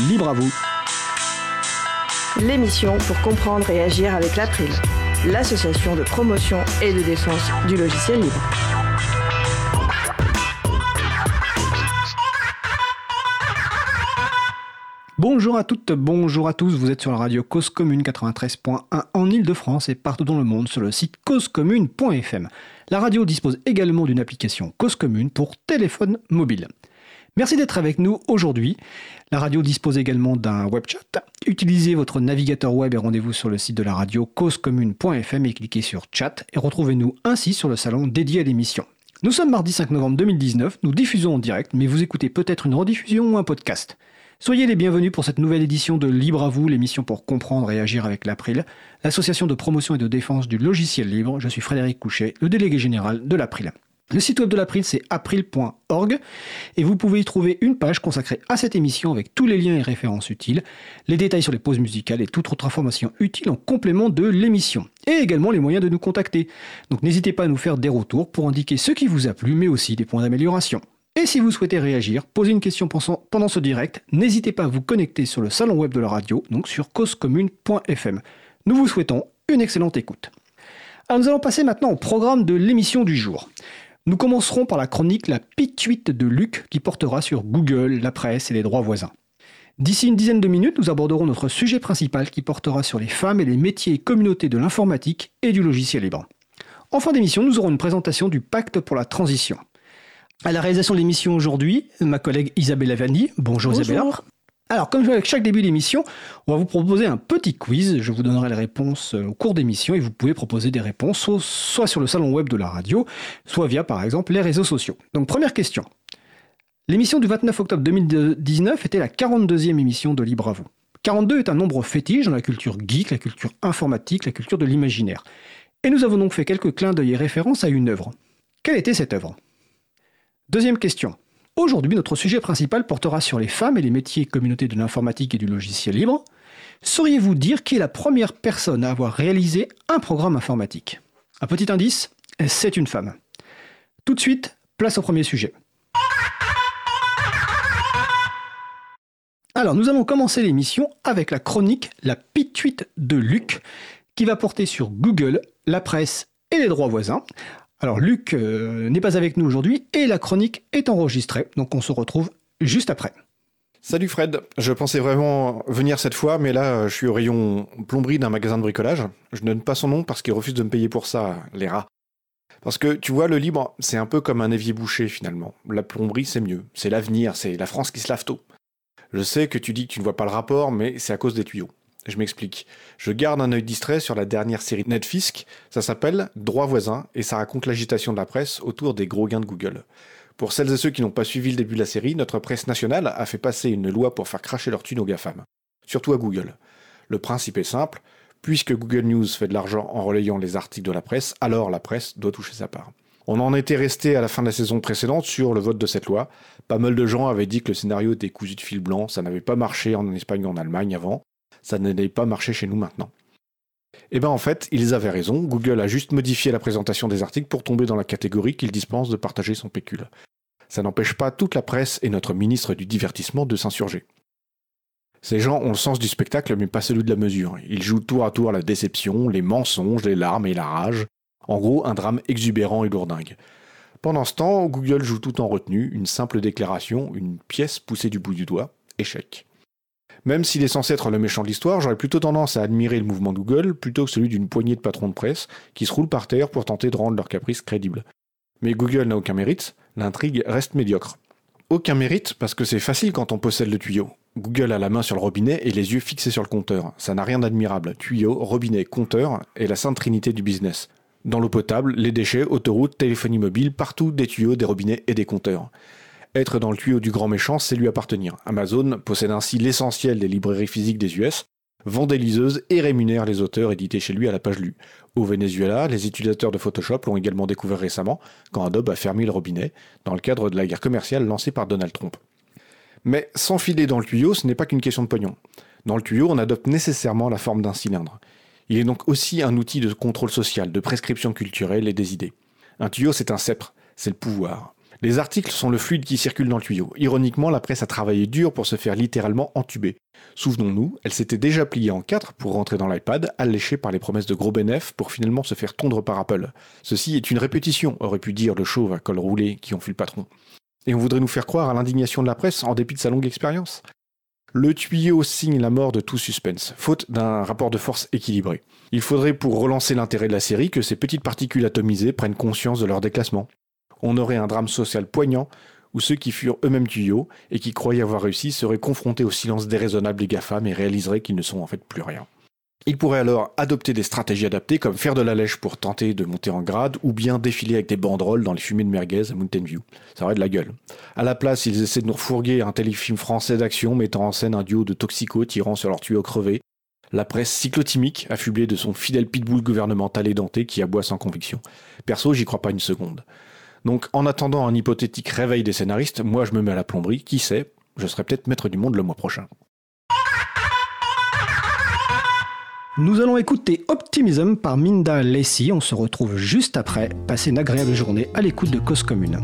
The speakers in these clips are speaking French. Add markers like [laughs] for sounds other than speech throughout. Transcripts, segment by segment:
Libre à vous. L'émission pour comprendre et agir avec l'April, l'association de promotion et de défense du logiciel libre. Bonjour à toutes, bonjour à tous, vous êtes sur la radio Cause Commune 93.1 en Ile-de-France et partout dans le monde sur le site causecommune.fm. La radio dispose également d'une application Cause Commune pour téléphone mobile. Merci d'être avec nous aujourd'hui. La radio dispose également d'un web chat. Utilisez votre navigateur web et rendez-vous sur le site de la radio causecommune.fm et cliquez sur chat et retrouvez-nous ainsi sur le salon dédié à l'émission. Nous sommes mardi 5 novembre 2019, nous diffusons en direct, mais vous écoutez peut-être une rediffusion ou un podcast. Soyez les bienvenus pour cette nouvelle édition de Libre à vous, l'émission pour comprendre et agir avec l'April, l'association de promotion et de défense du logiciel libre. Je suis Frédéric Couchet, le délégué général de l'April. Le site web de l'April, c'est april.org et vous pouvez y trouver une page consacrée à cette émission avec tous les liens et références utiles, les détails sur les pauses musicales et toute autre information utile en complément de l'émission. Et également les moyens de nous contacter. Donc n'hésitez pas à nous faire des retours pour indiquer ce qui vous a plu, mais aussi des points d'amélioration. Et si vous souhaitez réagir, poser une question pendant ce direct, n'hésitez pas à vous connecter sur le salon web de la radio, donc sur causecommune.fm. Nous vous souhaitons une excellente écoute. Alors nous allons passer maintenant au programme de l'émission du jour. Nous commencerons par la chronique La pituite de Luc qui portera sur Google, la presse et les droits voisins. D'ici une dizaine de minutes, nous aborderons notre sujet principal qui portera sur les femmes et les métiers et communautés de l'informatique et du logiciel libre. En fin d'émission, nous aurons une présentation du pacte pour la transition. À la réalisation de l'émission aujourd'hui, ma collègue Isabelle Vanni. Bonjour, Isabelle. Alors, comme avec chaque début d'émission, on va vous proposer un petit quiz. Je vous donnerai les réponses euh, au cours d'émission et vous pouvez proposer des réponses soit sur le salon web de la radio, soit via par exemple les réseaux sociaux. Donc, première question. L'émission du 29 octobre 2019 était la 42e émission de Libre à vous. 42 est un nombre fétiche dans la culture geek, la culture informatique, la culture de l'imaginaire. Et nous avons donc fait quelques clins d'œil et références à une œuvre. Quelle était cette œuvre? Deuxième question. Aujourd'hui, notre sujet principal portera sur les femmes et les métiers communautés de l'informatique et du logiciel libre. Sauriez-vous dire qui est la première personne à avoir réalisé un programme informatique? Un petit indice, c'est une femme. Tout de suite, place au premier sujet. Alors, nous allons commencer l'émission avec la chronique La pituite de Luc, qui va porter sur Google, la presse et les droits voisins. Alors Luc euh, n'est pas avec nous aujourd'hui et la chronique est enregistrée, donc on se retrouve juste après. Salut Fred, je pensais vraiment venir cette fois, mais là je suis au rayon plomberie d'un magasin de bricolage. Je ne donne pas son nom parce qu'il refuse de me payer pour ça, les rats. Parce que tu vois, le libre, c'est un peu comme un évier bouché finalement. La plomberie, c'est mieux, c'est l'avenir, c'est la France qui se lave tôt. Je sais que tu dis que tu ne vois pas le rapport, mais c'est à cause des tuyaux. Je m'explique. Je garde un œil distrait sur la dernière série Netflix, ça s'appelle Droit voisin, et ça raconte l'agitation de la presse autour des gros gains de Google. Pour celles et ceux qui n'ont pas suivi le début de la série, notre presse nationale a fait passer une loi pour faire cracher leur thune aux GAFAM. Surtout à Google. Le principe est simple, puisque Google News fait de l'argent en relayant les articles de la presse, alors la presse doit toucher sa part. On en était resté à la fin de la saison précédente sur le vote de cette loi. Pas mal de gens avaient dit que le scénario était cousu de fil blanc, ça n'avait pas marché en Espagne ou en Allemagne avant ça n'allait pas marcher chez nous maintenant. Eh bien en fait, ils avaient raison, Google a juste modifié la présentation des articles pour tomber dans la catégorie qu'il dispense de partager son pécule. Ça n'empêche pas toute la presse et notre ministre du divertissement de s'insurger. Ces gens ont le sens du spectacle mais pas celui de la mesure. Ils jouent tour à tour la déception, les mensonges, les larmes et la rage. En gros, un drame exubérant et lourdingue. Pendant ce temps, Google joue tout en retenue, une simple déclaration, une pièce poussée du bout du doigt, échec. Même s'il est censé être le méchant de l'histoire, j'aurais plutôt tendance à admirer le mouvement Google plutôt que celui d'une poignée de patrons de presse qui se roulent par terre pour tenter de rendre leur caprice crédible. Mais Google n'a aucun mérite, l'intrigue reste médiocre. Aucun mérite parce que c'est facile quand on possède le tuyau. Google a la main sur le robinet et les yeux fixés sur le compteur. Ça n'a rien d'admirable. Tuyau, robinet, compteur est la sainte trinité du business. Dans l'eau potable, les déchets, autoroutes, téléphonie mobile, partout des tuyaux, des robinets et des compteurs. Être dans le tuyau du grand méchant, c'est lui appartenir. Amazon possède ainsi l'essentiel des librairies physiques des US, vend des liseuses et rémunère les auteurs édités chez lui à la page lue. Au Venezuela, les utilisateurs de Photoshop l'ont également découvert récemment quand Adobe a fermé le robinet dans le cadre de la guerre commerciale lancée par Donald Trump. Mais s'enfiler dans le tuyau, ce n'est pas qu'une question de pognon. Dans le tuyau, on adopte nécessairement la forme d'un cylindre. Il est donc aussi un outil de contrôle social, de prescription culturelle et des idées. Un tuyau, c'est un sceptre, c'est le pouvoir. Les articles sont le fluide qui circule dans le tuyau. Ironiquement, la presse a travaillé dur pour se faire littéralement entuber. Souvenons-nous, elle s'était déjà pliée en quatre pour rentrer dans l'iPad, alléchée par les promesses de gros bénéfices pour finalement se faire tondre par Apple. Ceci est une répétition, aurait pu dire le chauve à col roulé qui en fut le patron. Et on voudrait nous faire croire à l'indignation de la presse en dépit de sa longue expérience. Le tuyau signe la mort de tout suspense, faute d'un rapport de force équilibré. Il faudrait pour relancer l'intérêt de la série que ces petites particules atomisées prennent conscience de leur déclassement on aurait un drame social poignant où ceux qui furent eux-mêmes tuyaux et qui croyaient avoir réussi seraient confrontés au silence déraisonnable des GAFAM et réaliseraient qu'ils ne sont en fait plus rien. Ils pourraient alors adopter des stratégies adaptées comme faire de la lèche pour tenter de monter en grade ou bien défiler avec des banderoles dans les fumées de merguez à Mountain View. Ça aurait de la gueule. À la place, ils essaient de nous refourguer un téléfilm français d'action mettant en scène un duo de toxicos tirant sur leur tuyau crevé. La presse cyclotimique, affublée de son fidèle pitbull gouvernemental édenté qui aboie sans conviction. Perso, j'y crois pas une seconde. Donc en attendant un hypothétique réveil des scénaristes, moi je me mets à la plomberie, qui sait, je serai peut-être maître du monde le mois prochain. Nous allons écouter Optimism par Minda Lacey. On se retrouve juste après. Passez une agréable journée à l'écoute de Cause Commune.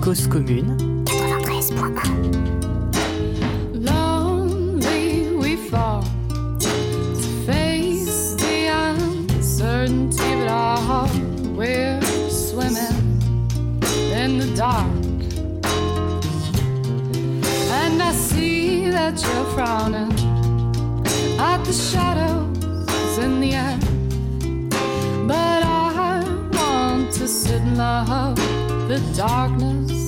Cause Commune dark. And I see that you're frowning at the shadows in the air. But I want to sit in love the darkness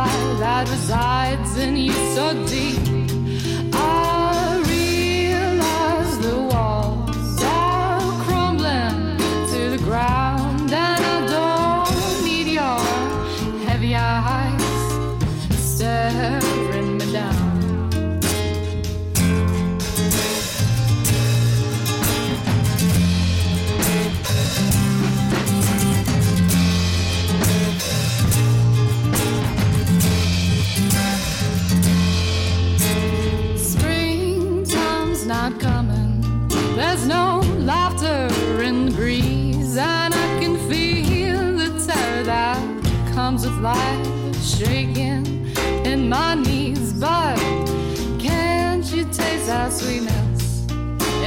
light that resides in you so deep. Life shaking in my knees. But can't you taste that sweetness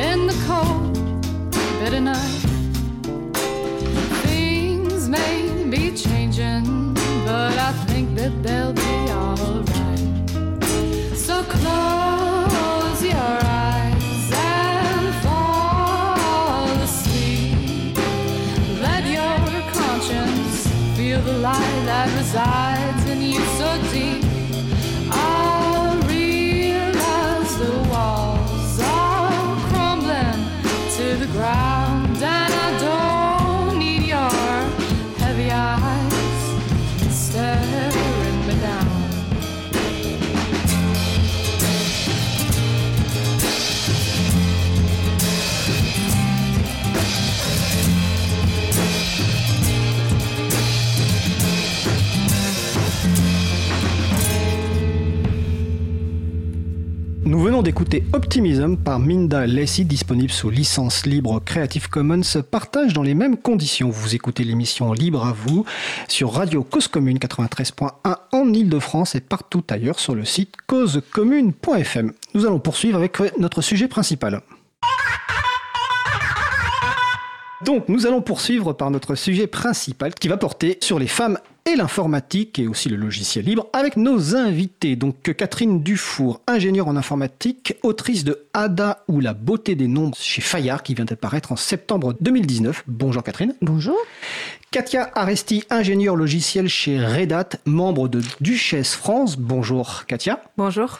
in the cold, bitter night? Things may be changing, but I think that they'll be resides d'écouter Optimism par Minda Lacey, disponible sous licence libre Creative Commons, partage dans les mêmes conditions. Vous écoutez l'émission Libre à vous sur Radio Cause Commune 93.1 en Ile-de-France et partout ailleurs sur le site causecommune.fm. Nous allons poursuivre avec notre sujet principal. Donc, nous allons poursuivre par notre sujet principal qui va porter sur les femmes et l'informatique et aussi le logiciel libre avec nos invités. Donc, Catherine Dufour, ingénieure en informatique, autrice de Ada ou la beauté des nombres chez Fayard qui vient d'apparaître en septembre 2019. Bonjour Catherine. Bonjour. Katia Aresti, ingénieure logiciel chez Red Hat, membre de Duchesse France. Bonjour Katia. Bonjour.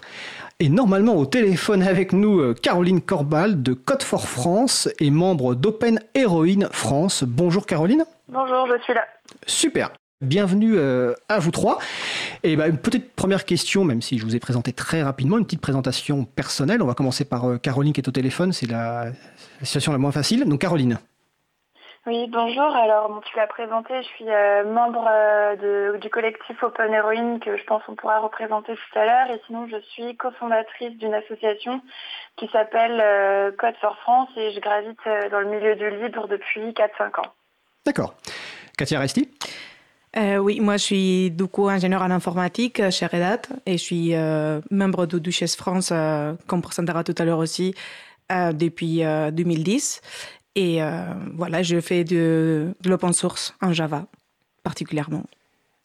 Et normalement au téléphone avec nous euh, Caroline Corbal de Code for France et membre d'Open Heroine France. Bonjour Caroline. Bonjour, je suis là. Super. Bienvenue euh, à vous trois. Et bah, une petite première question, même si je vous ai présenté très rapidement, une petite présentation personnelle. On va commencer par euh, Caroline qui est au téléphone, c'est la, la situation la moins facile. Donc Caroline. Oui, bonjour. Alors, bon, tu l'as présenté, je suis euh, membre euh, de- du collectif Open Heroine que je pense qu'on pourra représenter tout à l'heure. Et sinon, je suis cofondatrice d'une association qui s'appelle euh, Code for France et je gravite dans le milieu du libre depuis 4-5 ans. D'accord. Katia Resti Euh, oui, moi je suis du coup ingénieur en informatique euh, chez Red Hat et je suis euh, membre de Duchesse France, euh, comme présentera tout à l'heure aussi, euh, depuis euh, 2010. Et euh, voilà, je fais de, de l'open source en Java particulièrement.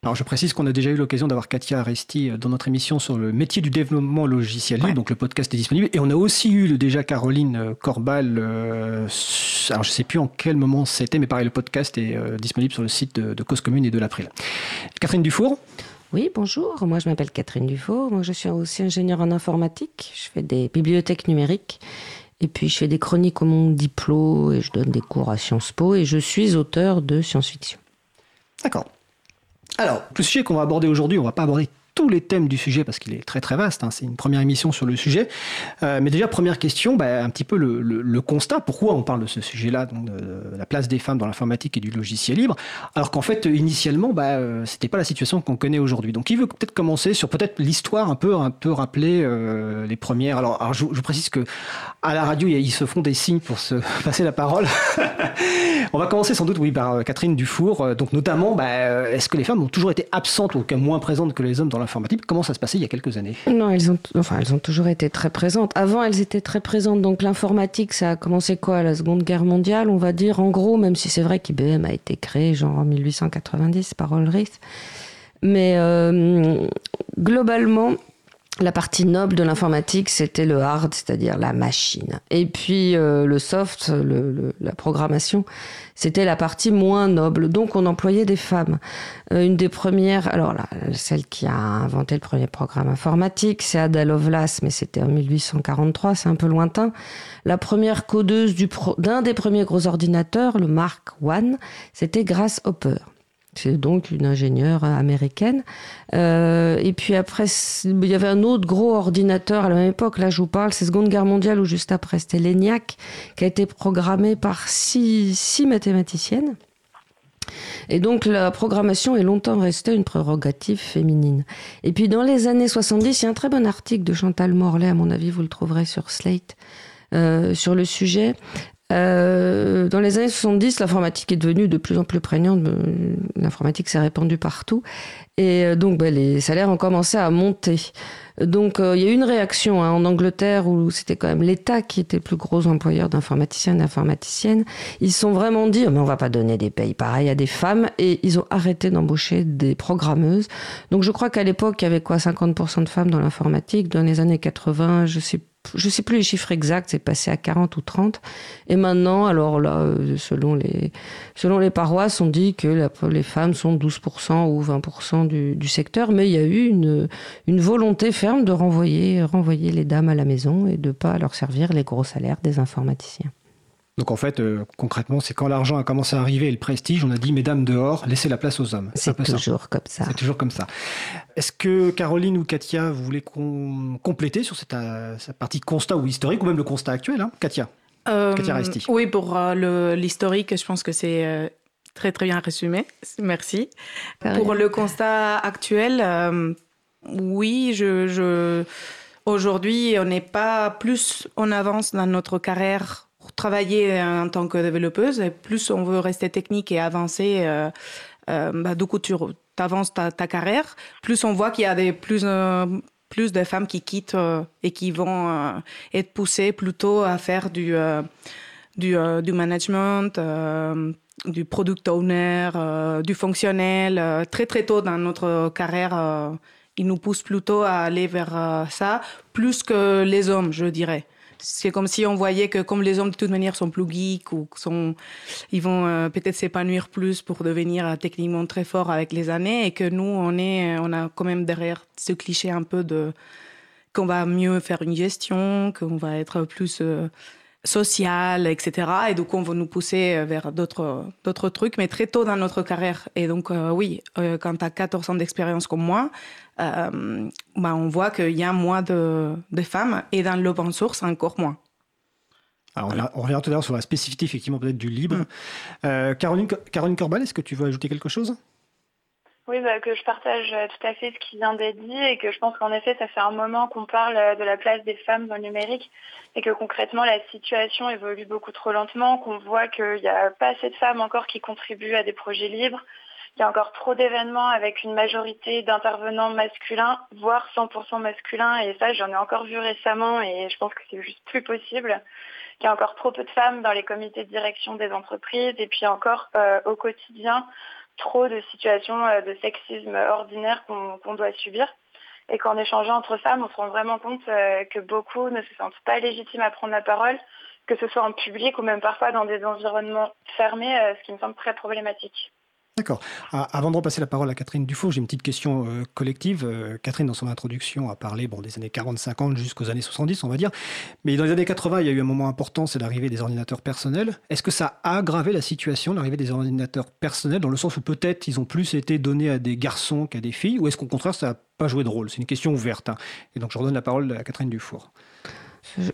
Alors je précise qu'on a déjà eu l'occasion d'avoir Katia Resti dans notre émission sur le métier du développement logiciel libre, Ouais. donc le podcast est disponible. Et on a aussi eu déjà Caroline euh, Corbal, euh, alors je ne sais plus en quel moment c'était, mais pareil, le podcast est euh, disponible sur le site de, de Cause Commune et de l'April. Catherine Dufour Oui, bonjour. Moi, je m'appelle Catherine Dufault. Moi, je suis aussi ingénieure en informatique. Je fais des bibliothèques numériques. Et puis, je fais des chroniques au monde diplôme et je donne des cours à Sciences Po. Et je suis auteur de science-fiction. D'accord. Alors, le sujet qu'on va aborder aujourd'hui, on va pas aborder tous les thèmes du sujet parce qu'il est très très vaste. hein. C'est une première émission sur le sujet. Euh, mais déjà, première question, bah, un petit peu le, le- le constat. Pourquoi on parle de ce sujet-là, de, la place des femmes dans l'informatique et du logiciel libre, alors qu'en fait, initialement, bah, euh, c'était pas la situation qu'on connaît aujourd'hui. Donc, qui veut peut-être commencer sur peut-être l'histoire un peu, un peu rappeler euh, les premières? Alors, alors je, je précise que à la radio, il ils se font des signes pour se [laughs] passer la parole. On va commencer sans doute, oui, par euh, Catherine Dufour. Euh, Donc, notamment, bah, euh, est-ce que les femmes ont toujours été absentes ou moins présentes que les hommes dans l'informatique? Comment ça se passait il y a quelques années? Non, elles ont, enfin, elles ont toujours été très présentes. Avant, elles étaient très présentes. Donc, l'informatique, ça a commencé quoi? La Seconde Guerre mondiale, on va dire, en gros, même si c'est vrai qu'IBM a été créé genre en 1890 par Ulrich. Mais globalement, la partie noble de l'informatique, c'était le hard, c'est-à-dire la machine. Et puis euh, le soft, le- le- la programmation, c'était la partie moins noble. Donc on employait des femmes. Euh, une des premières, alors là, celle qui a inventé le premier programme informatique, c'est Ada Lovelace, mais c'était en 1843, c'est un peu lointain. La première codeuse d'un des premiers gros ordinateurs, le Mark I, c'était Grace Hopper. C'est donc une ingénieure américaine. Euh, et puis après, il y avait un autre gros ordinateur à la même époque. Là, je vous parle, c'est Seconde Guerre mondiale ou juste après, c'était l'ENIAC, qui a été programmé par six, six mathématiciennes. Et donc la programmation est longtemps restée une prérogative féminine. Et puis dans les années 70, il y a un très bon article de Chantal Morlaix, à mon avis, vous le trouverez sur Slate, euh, sur le sujet. Euh, dans les années 70, l'informatique est devenue de plus en plus prégnante. Euh, L'informatique s'est répandue partout. Et euh, donc, ben, les salaires ont commencé à monter. Donc, il y a eu une réaction hein, en Angleterre où c'était quand même l'État qui était le plus gros employeur d'informaticiens et d'informaticiennes. Ils se sont vraiment dit, mais on va pas donner des payes pareilles à des femmes. Et ils ont arrêté d'embaucher des programmeuses. Donc, je crois qu'à l'époque, il y avait quoi 50% de femmes dans l'informatique. Dans les années 80, je sais je sais plus les chiffres exacts, c'est passé à 40 ou 30. Et maintenant, alors là, euh, selon les, selon les paroisses, on dit que les femmes sont 12% ou 20% du, du secteur, mais il y a eu une, une volonté ferme de renvoyer, renvoyer les dames à la maison et de pas leur servir les gros salaires des informaticiens. Donc en fait, euh, concrètement, c'est quand l'argent a commencé à arriver et le prestige, on a dit mesdames dehors, laissez la place aux hommes. C'est ça. toujours comme ça. C'est toujours comme ça. Est-ce que Caroline ou Katia, vous voulez compléter sur cette, euh, cette partie constat ou historique, ou même le constat actuel hein? Katia Euh, Katia Resti. Oui, pour euh, l'historique, je pense que c'est euh, très très bien résumé. Merci. Pour le constat actuel, euh, oui, je, je- aujourd'hui, on n'est pas plus en avance dans notre carrière travailler en tant que développeuse, et plus on veut rester technique et avancer. Euh, euh, bah, du coup, tu avances ta, carrière, plus on voit qu'il y a des plus euh, de femmes qui quittent euh, et qui vont euh, être poussées plutôt à faire du euh, du, euh, du management, euh, du product owner, euh, du fonctionnel. euh, très très tôt dans notre carrière, euh, ils nous poussent plutôt à aller vers euh, ça, plus que les hommes, je dirais. C'est comme si on voyait que comme les hommes de toute manière sont plus geeks ou sont, ils vont euh, peut-être s'épanouir plus pour devenir euh, techniquement très forts avec les années et que nous on est, on a quand même derrière ce cliché un peu de qu'on va mieux faire une gestion, qu'on va être plus euh, social, etc. Et donc, on va nous pousser euh, vers d'autres, d'autres trucs, mais très tôt dans notre carrière. Et donc, euh, oui, euh, quand tu as 14 ans d'expérience comme moi, euh, bah, on voit qu'il y a moins de, de femmes et dans l'open source, encore moins. Alors, on revient tout à l'heure sur la spécificité effectivement peut-être du libre. Euh, Caroline, Caroline Corbal, est-ce que tu veux ajouter quelque chose? Oui, bah, que je partage euh, tout à fait ce qui vient d'être dit et que je pense qu'en effet, ça fait un moment qu'on parle de la place des femmes dans le numérique et que concrètement, la situation évolue beaucoup trop lentement, qu'on voit qu'il n'y a pas assez de femmes encore qui contribuent à des projets libres, qu'il y a encore trop d'événements avec une majorité d'intervenants masculins, voire 100% masculins, et ça, j'en ai encore vu récemment et je pense que c'est juste plus possible qu'il y a encore trop peu de femmes dans les comités de direction des entreprises et puis encore euh, au quotidien trop de situations euh, de sexisme ordinaire qu'on doit subir. Et qu'en échangeant entre femmes, on se rend vraiment compte euh, que beaucoup ne se sentent pas légitimes à prendre la parole, que ce soit en public ou même parfois dans des environnements fermés, euh, ce qui me semble très problématique. D'accord. Ah, avant de repasser la parole à Catherine Dufault, j'ai une petite question euh, collective. Euh, Catherine, dans son introduction, a parlé des années 40-50 jusqu'aux années 70, on va dire. Mais dans les années 80, il y a eu un moment important, c'est l'arrivée des ordinateurs personnels. Est-ce que ça a aggravé la situation, l'arrivée des ordinateurs personnels, dans le sens où peut-être ils ont plus été donnés à des garçons qu'à des filles, ou est-ce qu'au contraire, ça n'a pas joué de rôle? C'est une question ouverte. Hein. Et donc, je redonne la parole à Catherine Dufour.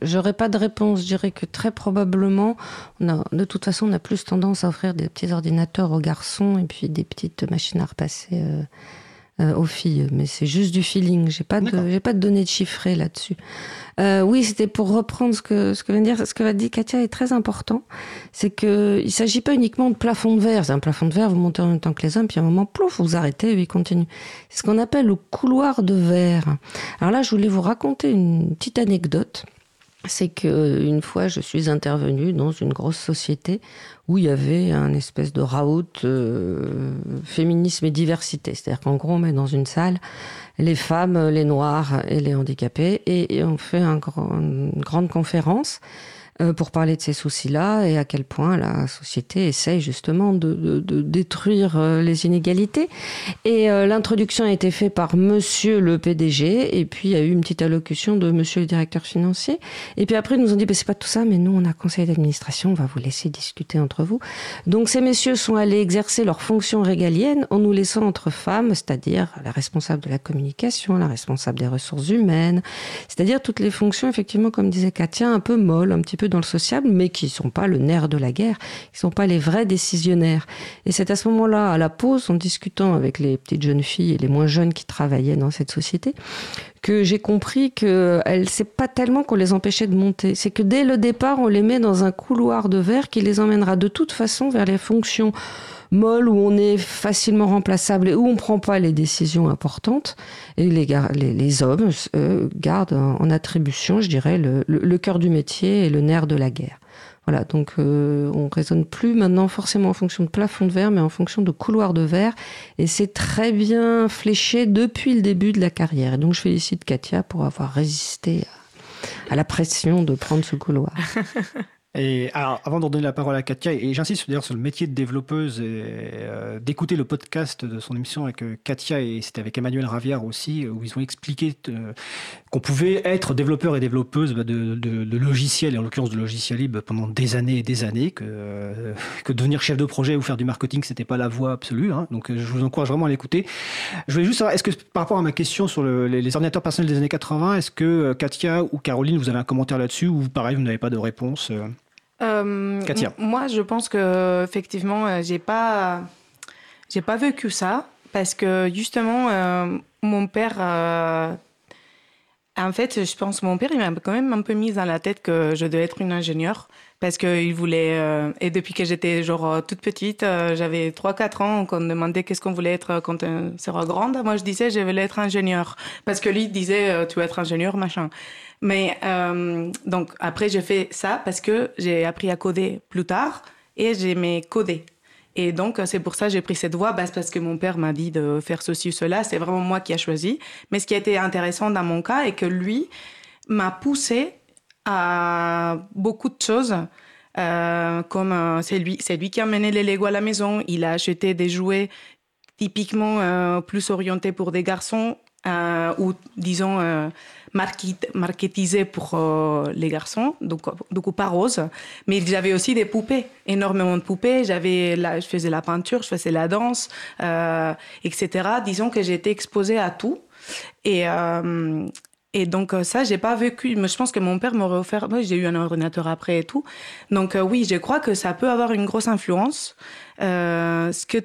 J'aurais pas de réponse. Je dirais que très probablement, on a, de toute façon, on a plus tendance à offrir des petits ordinateurs aux garçons et puis des petites machines à repasser euh, euh, aux filles. Mais c'est juste du feeling. J'ai pas de, j'ai pas de données chiffrées là-dessus. Euh, oui, c'était pour reprendre ce que ce que vient de dire, ce que va dire Katia est très important. C'est que il s'agit pas uniquement de plafond de verre. C'est un plafond de verre, vous montez en même temps que les hommes, puis à un moment, plouf, vous arrêtez et il continue. C'est ce qu'on appelle le couloir de verre. Alors là, je voulais vous raconter une petite anecdote c'est qu'une fois, je suis intervenue dans une grosse société où il y avait un espèce de raout euh, féminisme et diversité. C'est-à-dire qu'en gros, on met dans une salle les femmes, les noirs et les handicapés et, on fait un une grande conférence euh, pour parler de ces soucis-là et à quel point la société essaye justement de, détruire euh, les inégalités. Et euh, l'introduction a été faite par Monsieur le PDG et puis il y a eu une petite allocution de Monsieur le directeur financier. Et puis après ils nous ont dit bah, c'est pas tout ça, mais nous on a conseil d'administration, on va vous laisser discuter entre vous. Donc ces messieurs sont allés exercer leurs fonctions régaliennes en nous laissant entre femmes, c'est-à-dire la responsable de la communication, la responsable des ressources humaines, c'est-à-dire toutes les fonctions effectivement comme disait Katia un peu molles, un petit peu dans le sociable, mais qui ne sont pas le nerf de la guerre, qui ne sont pas les vrais décisionnaires. Et c'est à ce moment-là, à la pause, en discutant avec les petites jeunes filles et les moins jeunes qui travaillaient dans cette société, que j'ai compris que c'est pas tellement qu'on les empêchait de monter, c'est que dès le départ, on les met dans un couloir de verre qui les emmènera de toute façon vers les fonctions molles où on est facilement remplaçable et où on prend pas les décisions importantes. Et les, les, hommes gardent en attribution, je dirais, le, cœur du métier et le nerf de la guerre. Voilà, donc euh, on raisonne plus maintenant forcément en fonction de plafond de verre, mais en fonction de couloir de verre. Et c'est très bien fléché depuis le début de la carrière. Et donc je félicite Katia pour avoir résisté à la pression de prendre ce couloir. [laughs] Et alors, avant de donner la parole à Katia, et j'insiste d'ailleurs sur le métier de développeuse, euh, d'écouter le podcast de son émission avec euh, Katia, et c'était avec Emmanuel Ravière aussi, où ils ont expliqué euh, qu'on pouvait être développeur et développeuse bah, de, logiciels, et en l'occurrence de logiciels libres, pendant des années et des années, que, devenir chef de projet ou faire du marketing, c'était pas la voie absolue. Hein, donc je vous encourage vraiment à l'écouter. Je voulais juste savoir, est-ce que par rapport à ma question sur le, les, les, ordinateurs personnels des années 80, est-ce que Katia ou Caroline, vous avez un commentaire là-dessus, ou pareil, vous n'avez pas de réponse euh, moi, je pense que effectivement, euh, j'ai pas, j'ai pas vécu ça parce que justement, euh, mon père, en fait, je pense mon père, il m'a quand même un peu mis dans la tête que je devais être une ingénieure parce qu'il voulait. et depuis que j'étais genre toute petite, j'avais 3-4 ans, qu'on me demandait qu'est-ce qu'on voulait être quand on sera grande. Moi, je disais, je voulais être ingénieur parce que lui disait, tu veux être ingénieur, machin. Mais euh, donc après, j'ai fait ça parce que j'ai appris à coder plus tard et j'aimais coder. Et donc, c'est pour ça que j'ai pris cette voie, parce que mon père m'a dit de faire ceci ou cela. C'est vraiment moi qui ai choisi. Mais ce qui a été intéressant dans mon cas est que lui m'a poussé à beaucoup de choses. Euh, comme euh, c'est lui, qui a mené les Lego à la maison. Il a acheté des jouets typiquement euh, plus orientés pour des garçons euh, ou disons euh, marketisé pour les garçons, donc beaucoup pas rose. Mais j'avais aussi des poupées, énormément de poupées. J'avais, je faisais la peinture, je faisais la danse, etc. Disons que j'étais exposée à tout. Et, Et donc ça, j'ai pas vécu. Je pense que mon père m'aurait offert. Moi, j'ai eu un ordinateur après et tout. Donc oui, je crois que ça peut avoir une grosse influence. ce que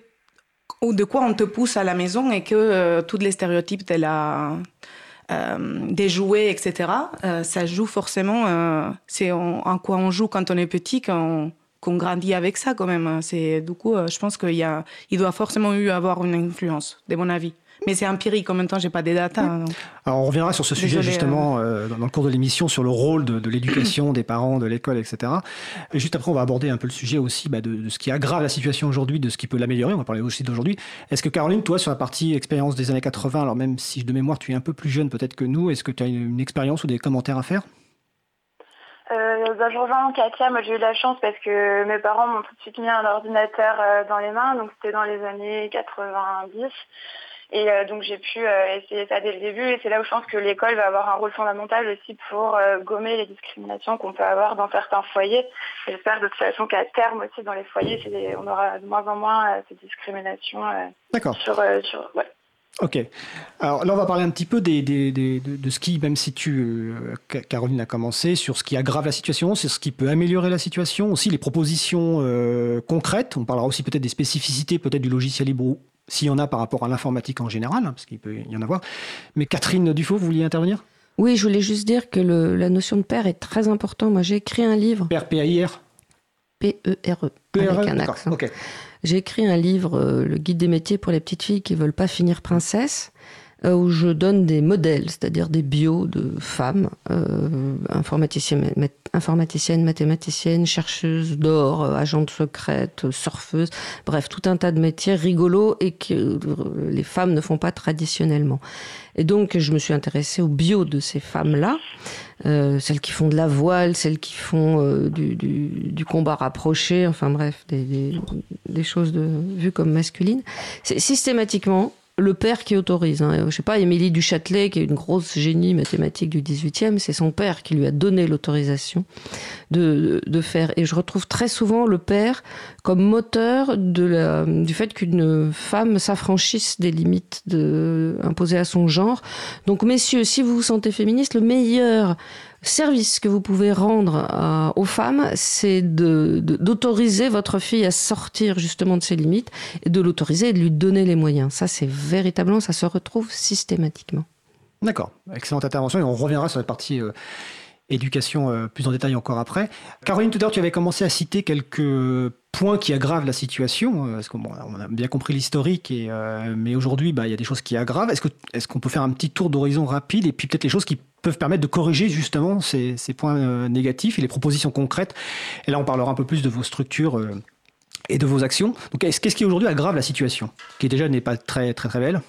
ou de quoi on te pousse à la maison et que euh, tous les stéréotypes euh, des jouets, etc., euh, ça joue forcément. c'est en, quoi on joue quand on est petit, qu'on grandit avec ça quand même. C'est du coup, je pense qu'il y a, il doit forcément eu avoir une influence, de mon avis. Mais c'est empirique, en même temps, j'ai pas des datas. Hein, Alors on reviendra sur ce sujet justement euh, euh, dans le cours de l'émission, sur le rôle de, l'éducation, des parents, de l'école, etc. Et juste après, on va aborder un peu le sujet aussi bah, de, ce qui aggrave la situation aujourd'hui, de ce qui peut l'améliorer. On va parler aussi d'aujourd'hui. Est-ce que Caroline, toi, sur la partie expérience des années 80, alors même si de mémoire tu es un peu plus jeune peut-être que nous, est-ce que tu as une, expérience ou des commentaires à faire? Euh, bah, je rejoins Katia, moi j'ai eu la chance parce que mes parents m'ont tout de suite mis un ordinateur euh, dans les mains, donc c'était dans les années 90. Et euh, donc j'ai pu euh, essayer ça dès le début et c'est là où je pense que l'école va avoir un rôle fondamental aussi pour euh, gommer les discriminations qu'on peut avoir dans certains foyers. J'espère de toute façon qu'à terme aussi dans les foyers, on aura de moins en moins ces discriminations. D'accord. Sur, sur, ouais. Ok. Alors là, on va parler un petit peu des, des, des, de, ce qui, même si tu, Caroline a commencé, sur ce qui aggrave la situation, c'est ce qui peut améliorer la situation, aussi les propositions concrètes. On parlera aussi peut-être des spécificités, peut-être du logiciel libre s'il y en a par rapport à l'informatique en général, hein, parce qu'il peut y en avoir. Mais Catherine Dufaux, vous vouliez intervenir? Oui, je voulais juste dire que la notion de père est très importante. Moi, j'ai écrit un livre. Père, P-A-I-R? P-E-R-E, e, avec un accent. J'ai écrit un livre, euh, Le guide des métiers pour les petites filles qui veulent pas finir princesse. Euh, où je donne des modèles, c'est-à-dire des bios de femmes, euh, informaticiennes, mathématiciennes, chercheuses d'or, euh, agentes secrètes, surfeuses, bref, tout un tas de métiers rigolos et que euh, les femmes ne font pas traditionnellement. Et donc, je me suis intéressée aux bios de ces femmes-là, euh, celles qui font de la voile, celles qui font euh, du, du, du, combat rapproché, enfin bref, des, des, des choses de, vues comme masculines. Systématiquement, le père qui autorise. Hein. Je sais pas, Émilie du Châtelet, qui est une grosse génie mathématique du 18e, c'est son père qui lui a donné l'autorisation de, faire. Et je retrouve très souvent le père comme moteur du fait qu'une femme s'affranchisse des limites imposées à son genre. Donc, messieurs, si vous vous sentez féministe, le meilleur service que vous pouvez rendre euh, aux femmes, c'est d'autoriser votre fille à sortir justement de ses limites et de l'autoriser et de lui donner les moyens. Ça, c'est véritablement, ça se retrouve systématiquement. D'accord, excellente intervention et on reviendra sur la partie euh, éducation euh, plus en détail encore après. Caroline, tout à tu avais commencé à citer quelques points qui aggravent la situation. Parce qu'on on a bien compris l'historique, mais aujourd'hui, bah, il y a des choses qui aggravent. Est-ce qu'on peut faire un petit tour d'horizon rapide et puis peut-être les choses qui peuvent permettre de corriger justement ces, points euh, négatifs et les propositions concrètes? Et là, on parlera un peu plus de vos structures euh, et de vos actions. Donc, qu'est-ce qui aujourd'hui aggrave la situation, qui déjà n'est pas très très très belle?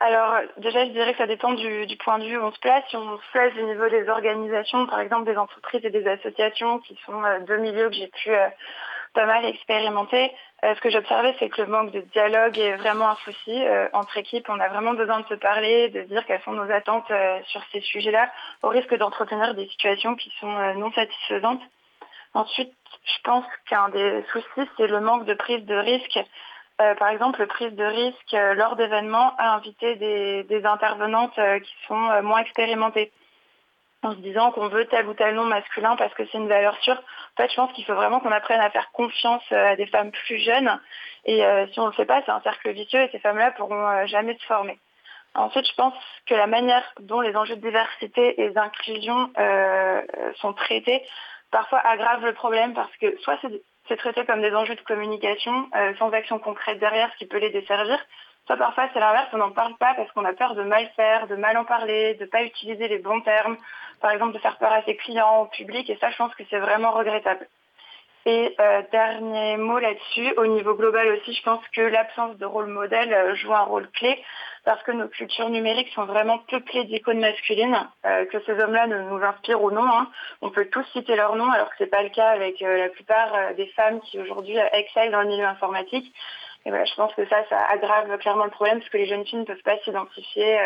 Alors déjà, je dirais que ça dépend du, point de vue où on se place. Si on se place au niveau des organisations, par exemple des entreprises et des associations, qui sont euh, deux milieux que j'ai pu pas mal expérimenté. Euh, ce que j'observais, c'est que le manque de dialogue est vraiment un souci euh, entre équipes. On a vraiment besoin de se parler, de dire quelles sont nos attentes euh, sur ces sujets-là, au risque d'entretenir des situations qui sont non satisfaisantes. Ensuite, je pense qu'un des soucis, c'est le manque de prise de risque. Par exemple, prise de risque lors d'événements à inviter des, des intervenantes qui sont moins expérimentées en se disant qu'on veut tel ou tel nom masculin parce que c'est une valeur sûre. En fait, je pense qu'il faut vraiment qu'on apprenne à faire confiance euh, à des femmes plus jeunes. Et euh, si on ne le fait pas, c'est un cercle vicieux et ces femmes-là pourront euh, jamais se former. Ensuite, je pense que la manière dont les enjeux de diversité et d'inclusion sont traités parfois aggrave le problème parce que soit c'est traité comme des enjeux de communication sans action concrète derrière, ce qui peut les desservir, soit parfois c'est l'inverse, on n'en parle pas parce qu'on a peur de mal faire, de mal en parler, de ne pas utiliser les bons termes, par exemple de faire peur à ses clients, au public, et ça je pense que c'est vraiment regrettable. Et euh, dernier mot là-dessus, au niveau global aussi, je pense que l'absence de rôle modèle euh, joue un rôle clé parce que nos cultures numériques sont vraiment peuplées d'icônes masculines, euh, que ces hommes-là nous inspirent ou non. Hein. On peut tous citer leur nom alors que ce n'est pas le cas avec la plupart des femmes qui aujourd'hui excellent dans le milieu informatique. Et voilà, je pense que ça, ça aggrave clairement le problème parce que les jeunes filles ne peuvent pas s'identifier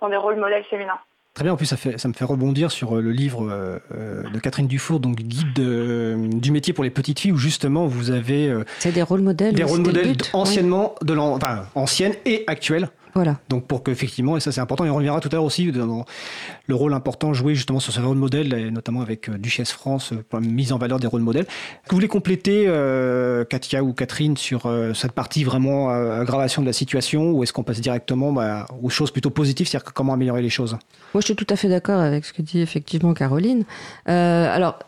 dans des rôles modèles féminins. Très bien, en plus ça, fait, ça me fait rebondir sur euh, le livre euh, euh, de Catherine Dufour, donc Guide du métier pour les petites filles, où justement vous avez... C'est des rôles modèles. Des rôles modèles anciennement, de enfin, anciennes et actuelles. Voilà. Donc pour qu'effectivement, et ça c'est important, et on reviendra tout à l'heure aussi dans le rôle important joué justement sur ce rôle modèle, et notamment avec euh, Duchesse France, euh, pour la mise en valeur des rôles modèles. Vous voulez compléter, euh, Katia ou Catherine, sur euh, cette partie vraiment euh, aggravation de la situation, ou est-ce qu'on passe directement bah, aux choses plutôt positives, c'est-à-dire comment améliorer les choses? Moi, je suis tout à fait d'accord avec ce que dit effectivement Caroline. Alors,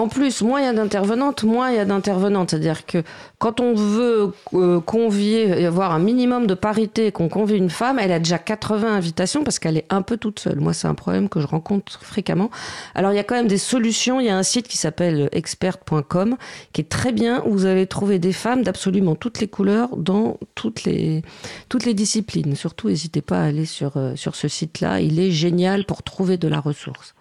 en plus, moins il y a d'intervenantes, moins il y a d'intervenantes. C'est-à-dire que quand on veut euh, convier, avoir un minimum de parité, qu'on convie une femme, elle a déjà 80 invitations parce qu'elle est un peu toute seule. Moi, c'est un problème que je rencontre fréquemment. Alors, il y a quand même des solutions. Il y a un site qui s'appelle expert.com qui est très bien où vous allez trouver des femmes d'absolument toutes les couleurs dans toutes les, toutes les disciplines. Surtout, n'hésitez pas à aller sur, euh, sur ce site-là. Il est génial pour trouver de la ressource.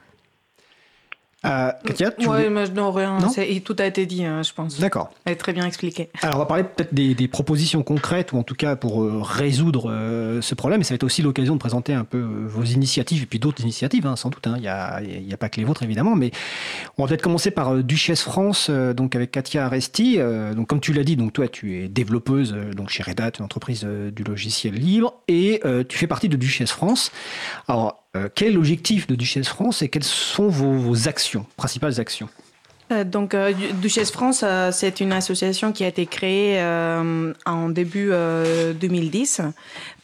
Euh, Katia, tu Ouais, voulais- mais non, rien. Non tout a été dit, hein, je pense. D'accord. Elle est très bien expliqué. Alors on va parler peut-être des, des propositions concrètes, ou en tout cas pour euh, résoudre euh, ce problème, et ça va être aussi l'occasion de présenter un peu vos initiatives, et puis d'autres initiatives, hein, sans doute, hein. il n'y a, il y a pas que les vôtres évidemment, mais on va peut-être commencer par Duchesse France, donc avec Katia Aresti. Donc comme tu l'as dit, donc toi tu es développeuse donc chez Red Hat, une entreprise du logiciel libre, et tu fais partie de Duchesse France. Alors euh, quel est l'objectif de Duchesse France et quelles sont vos, vos actions, principales actions Euh, donc, euh, Du- Duchesse France, c'est une association qui a été créée en début euh, 2010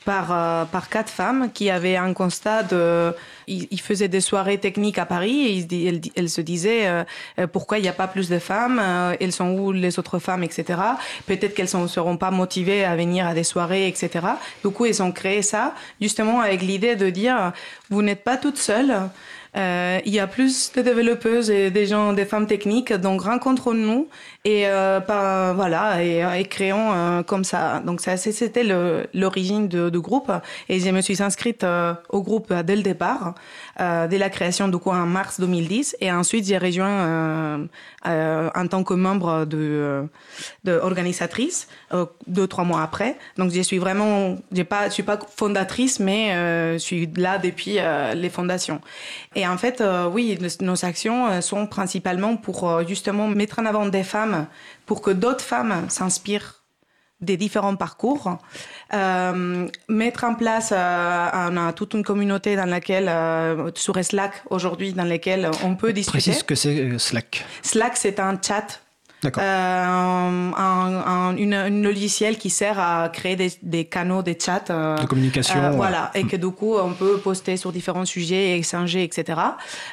par, euh, par quatre femmes qui avaient un constat de... Ils, faisaient des soirées techniques à Paris et ils, elles, elles se disaient euh, euh, pourquoi il n'y a pas plus de femmes, elles sont où les autres femmes, etc. Peut-être qu'elles ne seront pas motivées à venir à des soirées, etc. Du coup, ils ont créé ça justement avec l'idée de dire vous n'êtes pas toutes seules. Il y a plus de développeuses et des gens, des femmes techniques, donc rencontrons-nous et euh, par- voilà et, et créons euh, comme ça. Donc c'était l'origine du groupe et je me suis inscrite euh, au groupe euh, dès le départ, euh, dès la création du coup en mars 2010 et ensuite j'ai rejoint euh, euh, en tant que membre de, euh, de organisatrice euh, deux trois mois après. Donc je suis vraiment, j'ai pas, je suis pas fondatrice mais euh, je suis là depuis euh, les fondations. Et en fait, euh, oui, nos- actions euh, sont principalement pour euh, justement mettre en avant des femmes, pour que d'autres femmes s'inspirent des différents parcours, Euh, mettre en place, euh, on a toute une communauté dans laquelle, euh, sur Slack aujourd'hui, dans laquelle on peut discuter. Précise ce que c'est Slack. Slack, c'est un chat un, un- un- une, une logiciel qui sert à créer des, des canaux de chat. euh, De communication, euh, ouais. voilà, et que du coup, on peut poster sur différents sujets, échanger, etc.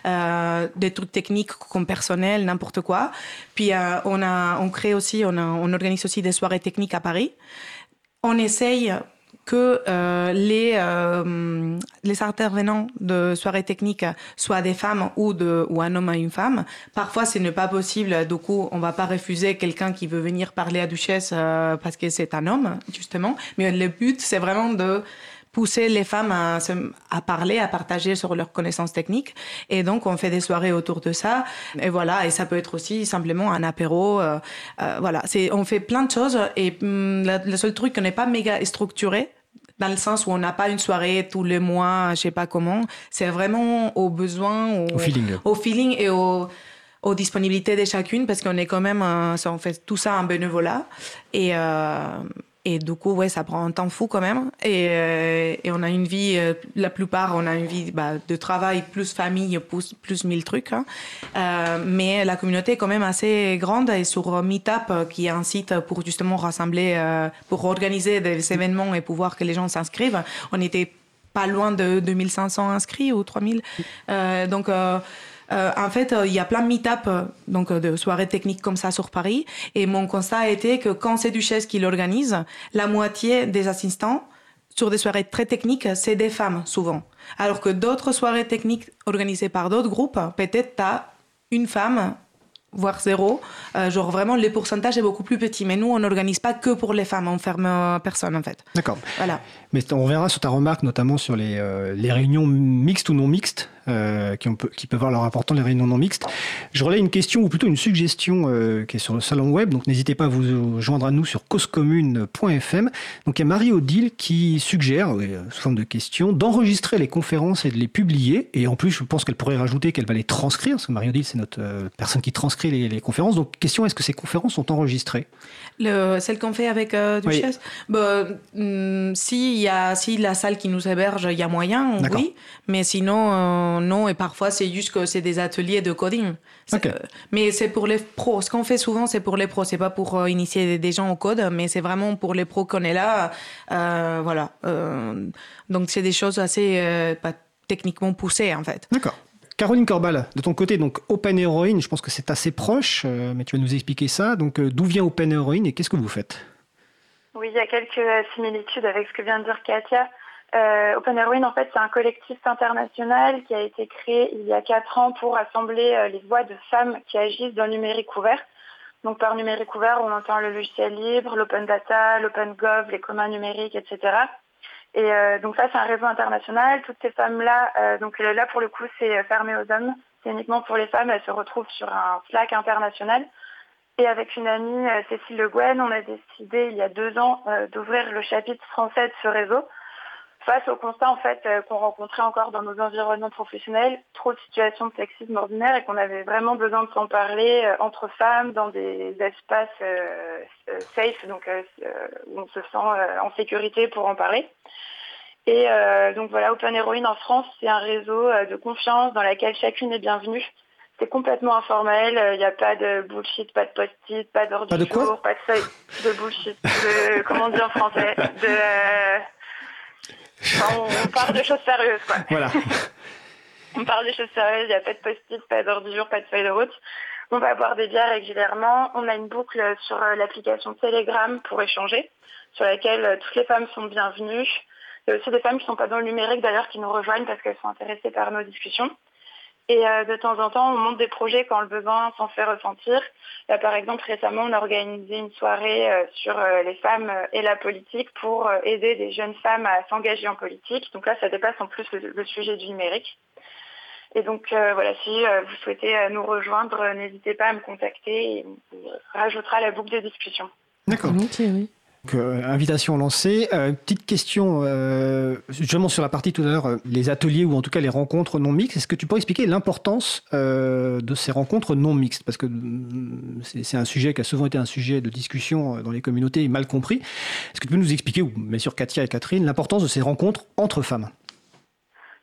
Euh, des trucs techniques comme personnel, n'importe quoi. Puis euh, on, a, on crée aussi, on, a- on organise aussi des soirées techniques à Paris. On essaye que euh, les, euh, les intervenants de soirées techniques soient des femmes ou, de, ou un homme et une femme. Parfois, ce n'est pas possible. Du coup, on va pas refuser quelqu'un qui veut venir parler à Duchesse euh, parce que c'est un homme, justement. Mais le but, c'est vraiment de pousser les femmes à, à parler, à partager sur leurs connaissances techniques. Et donc, on fait des soirées autour de ça. Et voilà, et ça peut être aussi simplement un apéro. euh, euh, voilà, c'est, on fait plein de choses. Et hum, le seul truc qu'on n'est pas méga structuré, dans le sens où on n'a pas une soirée tous les mois, je sais pas comment. C'est vraiment au besoin, au, Au feeling. au feeling et au, aux disponibilités de chacune, parce qu'on est quand même, euh, ça, on fait tout ça en bénévolat. Et, euh, et du coup, ouais, ça prend un temps fou quand même. Et, euh, on a une vie, euh, la plupart, on a une vie bah, de travail plus famille, plus, plus mille trucs. hein. Euh, mais la communauté est quand même assez grande. Et sur Meetup, qui est un site pour justement rassembler, pour organiser des événements et pouvoir que les gens s'inscrivent, on était pas loin de 2500 inscrits ou 3000. Euh, donc, euh, en fait, euh, il y a plein de meet-up, euh, donc de soirées techniques comme ça sur Paris. Et mon constat a été que quand c'est Duchesse qui l'organise, la moitié des assistants sur des soirées très techniques, c'est des femmes souvent. Alors que d'autres soirées techniques organisées par d'autres groupes, peut-être t'as une femme voire zéro. Euh, genre vraiment, le pourcentage est beaucoup plus petit. Mais nous, on n'organise pas que pour les femmes, on ferme euh, personne en fait. D'accord. Voilà. Mais on reviendra sur ta remarque, notamment sur les, euh, les réunions mixtes ou non mixtes. Euh, qui, qui, peuvent avoir leur important les réunions non mixtes. Je relais une question ou plutôt une suggestion euh, qui est sur le salon web, donc n'hésitez pas à vous joindre à nous sur causecommune.fm. Donc il y a Marie-Odile qui suggère, sous forme de question, d'enregistrer les conférences et de les publier. Et en plus, je pense qu'elle pourrait rajouter qu'elle va les transcrire, parce que Marie-Odile, c'est notre personne qui transcrit les, conférences. Donc question, est-ce que ces conférences sont enregistrées? Le, Celle qu'on fait avec Duchesse? Bah, hmm, si, y a, si la salle qui nous héberge, il y a moyen, oui. Mais sinon, euh, non. Et parfois, c'est juste que c'est des ateliers de coding. mais c'est pour les pros. Ce qu'on fait souvent, c'est pour les pros. C'est pas pour euh, initier des gens au code, mais c'est vraiment pour les pros qu'on est là. Euh, voilà. donc, c'est des choses assez pas techniquement poussées, en fait. D'accord. Caroline Corbal, de ton côté, donc Open Heroine, je pense que c'est assez proche, mais tu vas nous expliquer ça. Donc, d'où vient Open Heroine et qu'est-ce que vous faites? Oui, il y a quelques similitudes avec ce que vient de dire Katia. Euh, Open Heroine, en fait, c'est un collectif international qui a été créé il y a quatre ans pour rassembler euh, les voix de femmes qui agissent dans le numérique ouvert. Donc par numérique ouvert, on entend le logiciel libre, l'open data, l'open gov, les communs numériques, etc. Et euh, donc ça, c'est un réseau international. Toutes ces femmes-là, donc là pour le coup, c'est fermé aux hommes. C'est uniquement pour les femmes. Elles se retrouvent sur un Slack international. Et avec une amie, Cécile Le Guen, on a décidé il y a deux ans d'ouvrir le chapitre français de ce réseau face au constat en fait euh, qu'on rencontrait encore dans nos environnements professionnels trop de situations de sexisme ordinaire et qu'on avait vraiment besoin de s'en parler euh, entre femmes dans des espaces euh, safe donc où on se sent en sécurité pour en parler. Et donc voilà, Open Heroine en France, c'est un réseau de confiance dans lequel chacune est bienvenue. C'est complètement informel, il n'y a pas de bullshit, pas de post-it, pas d'ordre du jour, pas de feuille de bullshit, de, [laughs] comment dire en français, de on, parle de choses sérieuses, quoi. Voilà. [laughs] on parle des choses sérieuses, il n'y a pas de post-it, pas d'ordre du jour, pas de feuille de route. On va boire des bières régulièrement. On a une boucle sur euh, l'application Telegram pour échanger, sur laquelle euh, toutes les femmes sont bienvenues. Il y a aussi des femmes qui ne sont pas dans le numérique d'ailleurs qui nous rejoignent parce qu'elles sont intéressées par nos discussions. Et euh, de temps en temps, on monte des projets quand le besoin s'en fait ressentir. Là, par exemple, récemment, on a organisé une soirée euh, sur euh, les femmes et la politique pour aider des jeunes femmes à s'engager en politique. Donc là, ça dépasse en plus le, sujet du numérique. Et donc voilà, si vous souhaitez nous rejoindre, n'hésitez pas à me contacter et on rajoutera la boucle de discussion. D'accord. oui. Donc, euh, invitation lancée. Euh, petite question, euh, justement sur la partie tout à l'heure, les ateliers ou en tout cas les rencontres non mixtes. Est-ce que tu pourrais expliquer l'importance de ces rencontres non mixtes? Parce que mm, c'est un sujet qui a souvent été un sujet de discussion dans les communautés et mal compris. Est-ce que tu peux nous expliquer, ou bien sûr Katia et Catherine, l'importance de ces rencontres entre femmes?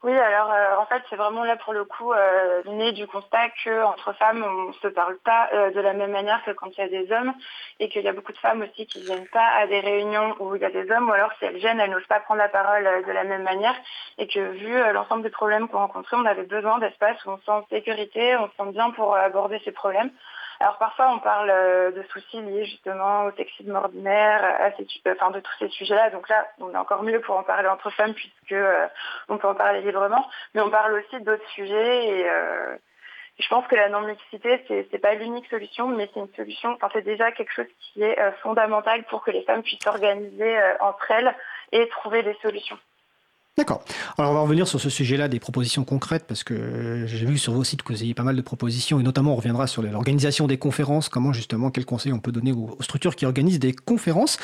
Oui, alors euh, en fait, c'est vraiment là pour le coup euh, né du constat qu'entre femmes, on se parle pas euh, de la même manière que quand il y a des hommes et qu'il y a beaucoup de femmes aussi qui ne viennent pas à des réunions où il y a des hommes ou alors si elles viennent, elles n'osent pas prendre la parole de la même manière et que vu l'ensemble des problèmes qu'on rencontrait, on avait besoin d'espace où on se sent en sécurité, on se sent bien pour aborder ces problèmes. Alors parfois on parle euh, de soucis liés justement au sexisme ordinaire, à ces, enfin de tous ces sujets-là. Donc là, on est encore mieux pour en parler entre femmes puisque euh, on peut en parler librement. Mais on parle aussi d'autres sujets et euh, je pense que la non-mixité, c'est, n'est pas l'unique solution, mais c'est une solution, enfin, c'est déjà quelque chose qui est fondamental pour que les femmes puissent s'organiser entre elles et trouver des solutions. D'accord. Alors on va revenir sur ce sujet-là des propositions concrètes parce que j'ai vu sur vos sites que vous avez pas mal de propositions et notamment on reviendra sur l'organisation des conférences, comment justement, quels conseils on peut donner aux, structures qui organisent des conférences.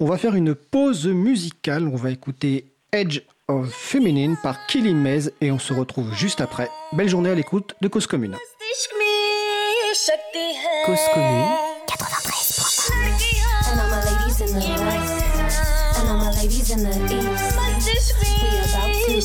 On va faire une pause musicale, on va écouter Edge of Feminine par Killy Mez et on se retrouve juste après. Belle journée à l'écoute de Cause Commune. Cause Commune 93 Alright,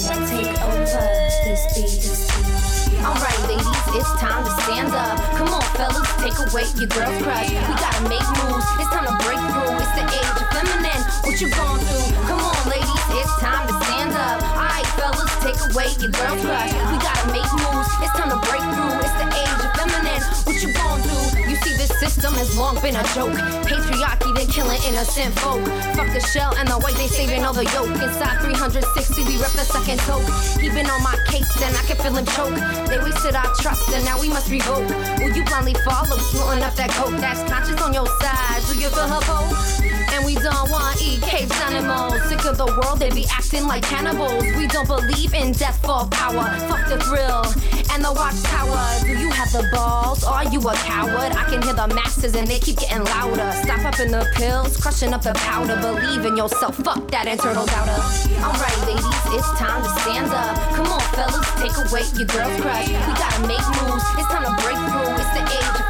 ladies, it's time to stand up. Come on, fellas, take away your girl's crush. We gotta make moves, it's time to break through. It's the age of feminine. What you gonna do? Come on, ladies, it's time to stand up. Alright, fellas, take away your girl's crush. We gotta make moves, it's time to break through. It's the age of feminine. What you gonna do? This system has long been a joke. Patriarchy, they're killing innocent folk. Fuck the shell and the white, they saving all the yolk. Inside 360, we rep the second toke. He been on my case, and I can feel him choke. They wasted our trust and now we must revoke. Will you blindly follow, snorting up that coke that's conscious on your side? Do you feel her pose? And we don't want eat caged animals. Sick of the world, they be acting like cannibals. We don't believe in death for power. Fuck the thrill and the watchtower. Do you have the balls? Are you a coward? I can hear the masses and they keep getting louder. Stop up in the pills, crushing up the powder. Believe in yourself. Fuck that internal doubter. Alright, ladies, it's time to stand up. Come on, fellas, take away your girl's crush. We gotta make moves. It's time to break through. It's the age.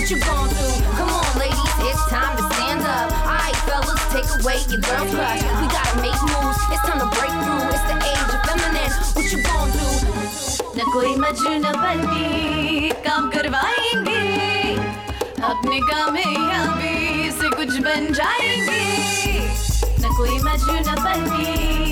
What you gonna do? Come on, ladies, it's time to stand up. Alright, fellas, take away your girl's crush. We gotta make moves. It's time to break through. It's the age of feminine. What you gonna do? न कोई मजनू बनी काम करवाएँगे अपने कामयाबी से कुछ बन जाएँगे न कोई मजनू बनी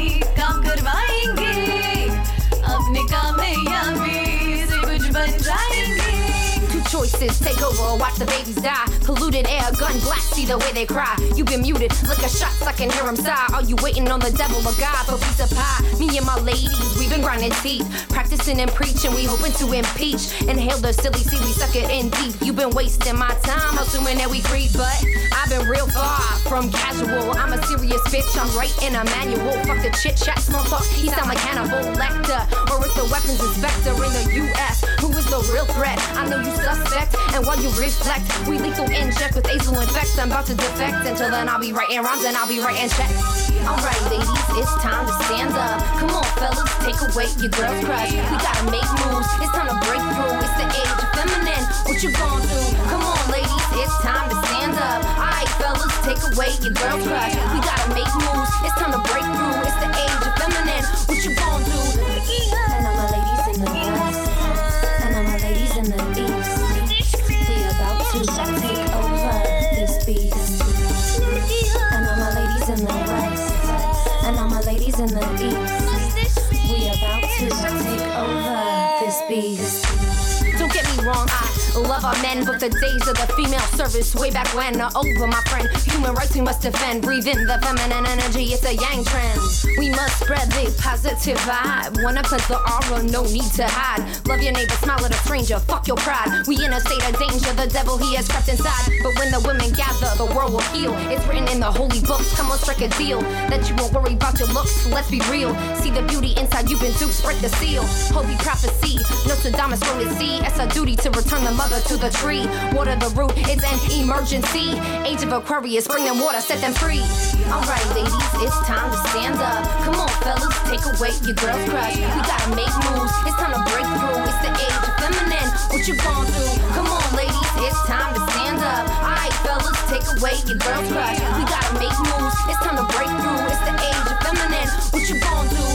Take over, watch the babies die. Polluted air, gun blast, see the way they cry. You been muted, lick a shots, I can hear them sigh. Are you waiting on the devil or God for piece of pie? Me and my ladies, we've been grinding teeth, practicing and preaching. We hoping to impeach. Inhale the silly sea, we suck it in deep. You been wasting my time, assuming that we free, but I've been real far from casual. I'm a serious bitch, I'm writing a manual. Fuck the chit chat, small talk. He sound like Hannibal Lecter, or it's the weapons inspector in the U.S. Who is the real threat? I know you suspect, and while you reflect, we lethal inject with azul infect. I'm about to defect. Until then, I'll be writing rhymes and I'll be writing checks. Alright, ladies, it's time to stand up. Come on, fellas, take away your girl's crush. We gotta make moves. It's time to break through. It's the age of feminine. What you gonna do? Come on, ladies, it's time to stand up. Alright, fellas, take away your girl's crush. We gotta make moves. It's time to break through. It's the age of feminine. What you gonna do? And all my ladies in the west, and all my ladies in the our men, but the days of the female service way back when are over, my friend. Human rights we must defend. Breathe in the feminine energy, it's a yang trend. We must spread the positive vibe. Wanna cleanse the aura, no need to hide. Love your neighbor, smile at a stranger, fuck your pride. We in a state of danger, the devil he has crept inside. But when the women gather, the world will heal. It's written in the holy books, come on, strike a deal. That you won't worry about your looks, let's be real. See the beauty inside, you've been duped, break the seal. Holy prophecy, Nostradamus from the sea. It's our duty to return the mother to the tree. Water the root, it's an emergency. Age of Aquarius, bring them water, set them free. Alright, ladies, it's time to stand up. Come on, fellas, take away your girl's crush. We gotta make moves, it's time to break through. It's the age of feminine. What you gonna do? Come on, ladies, it's time to stand up. Alright, fellas, take away your girl's crush. We gotta make moves, it's time to break through. It's the age of feminine. What you gonna do?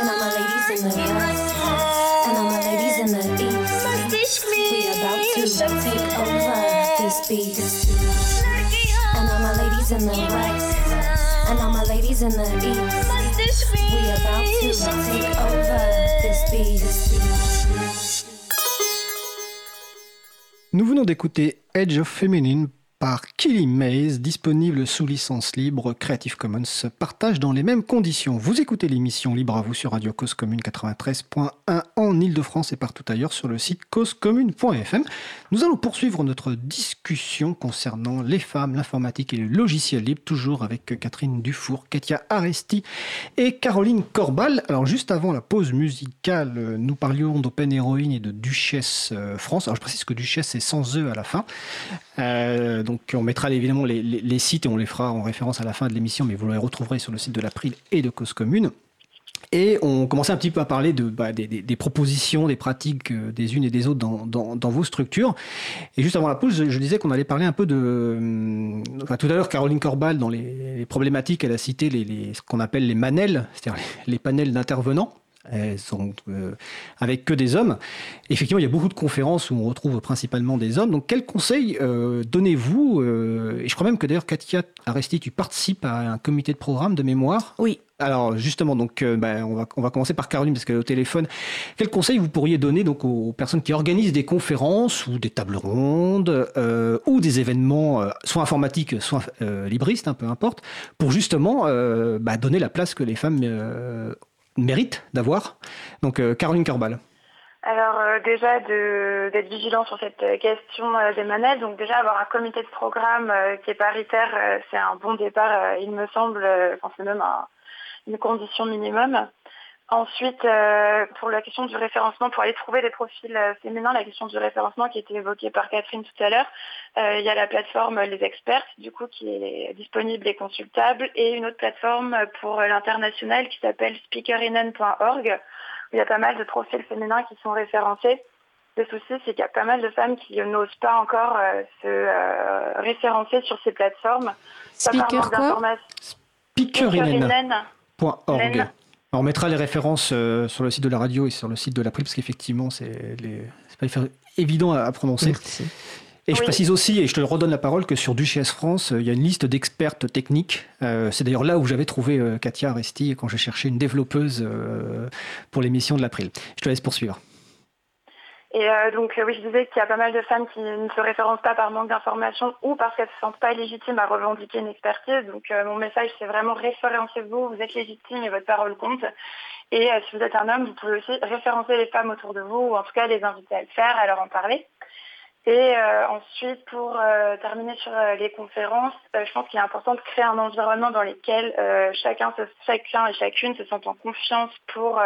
And all my ladies in the west, to take over this beat. And all my ladies in the west, and all my ladies in the east. We about to take over this beat. Nous venons d'écouter Edge of Feminine par Killy Maze, disponible sous licence libre Creative Commons, partage dans les mêmes conditions. Vous écoutez l'émission Libre à vous sur Radio Cause Commune 93.1 en Ile-de-France et partout ailleurs sur le site causecommune.fm. Nous allons poursuivre notre discussion concernant les femmes, l'informatique et le logiciel libre, toujours avec Catherine Dufour, Katia Aresti et Caroline Corbal. Alors juste avant la pause musicale, nous parlions d'Open Heroine et de Duchesse euh, France. Alors je précise que Duchesse c'est sans E à la fin. Euh, on mettra évidemment les, sites et on les fera en référence à la fin de l'émission, mais vous les retrouverez sur le site de l'April et de Cause Commune. Et on commençait un petit peu à parler bah, des, propositions, des pratiques euh, des unes et des autres dans, vos structures. Et juste avant la pause, je, disais qu'on allait parler un peu de... Enfin, tout à l'heure, Caroline Corbal, dans les, problématiques, elle a cité ce qu'on appelle les manels, c'est-à-dire les panels d'intervenants. Elles sont euh, avec que des hommes. Effectivement, il y a beaucoup de conférences où on retrouve principalement des hommes. Donc, quels conseils euh, donnez-vous euh, Et je crois même que d'ailleurs, Katia Aresti, tu participes à un comité de programme de mémoire. Oui. Alors, justement, donc, euh, ben, on, va, on va commencer par Caroline parce qu'elle est au téléphone. Quels conseils vous pourriez donner donc aux personnes qui organisent des conférences ou des tables rondes euh, ou des événements, euh, soit informatiques, soit euh, libristes, hein, peu importe, pour justement euh, bah, donner la place que les femmes méritent d'avoir Donc, euh, Caroline Corbal. alors euh, déjà d'être vigilant sur cette euh, question des manettes. Donc déjà avoir un comité de programme qui est paritaire, c'est un bon départ, il me semble. Enfin c'est même un- une condition minimum. Ensuite, euh, pour la question du référencement, pour aller trouver des profils euh, féminins, la question du référencement qui a été évoquée par Catherine tout à l'heure, euh, il y a la plateforme Les Experts, du coup, qui est disponible et consultable, et une autre plateforme pour l'international qui s'appelle speakerinen.org, où il y a pas mal de profils féminins qui sont référencés. Le souci, c'est qu'il y a pas mal de femmes qui n'osent pas encore euh, se euh, référencer sur ces plateformes. Speaker manque quoi? Speakerinen.org. On mettra les références euh, sur le site de la radio et sur le site de l'April, parce qu'effectivement, c'est les... pas évident à, à prononcer. Merci. Et je précise aussi, et je te redonne la parole, que sur Duchesse France, euh, il y a une liste d'expertes techniques. Euh, c'est d'ailleurs là où j'avais trouvé euh, Katia Resti quand j'ai cherché une développeuse euh, pour l'émission de l'April. Je te laisse poursuivre. Et euh, donc euh, oui, je disais qu'il y a pas mal de femmes qui ne se référencent pas par manque d'informations ou parce qu'elles se sentent pas légitimes à revendiquer une expertise. Donc euh, mon message, c'est vraiment référencez-vous, vous êtes légitime et votre parole compte. Et euh, si vous êtes un homme, vous pouvez aussi référencer les femmes autour de vous ou en tout cas les inviter à le faire, à leur en parler. Et euh, ensuite, pour euh, terminer sur euh, les conférences, je pense qu'il est important de créer un environnement dans lequel chacun, se- chacun et chacune se sentent en confiance pour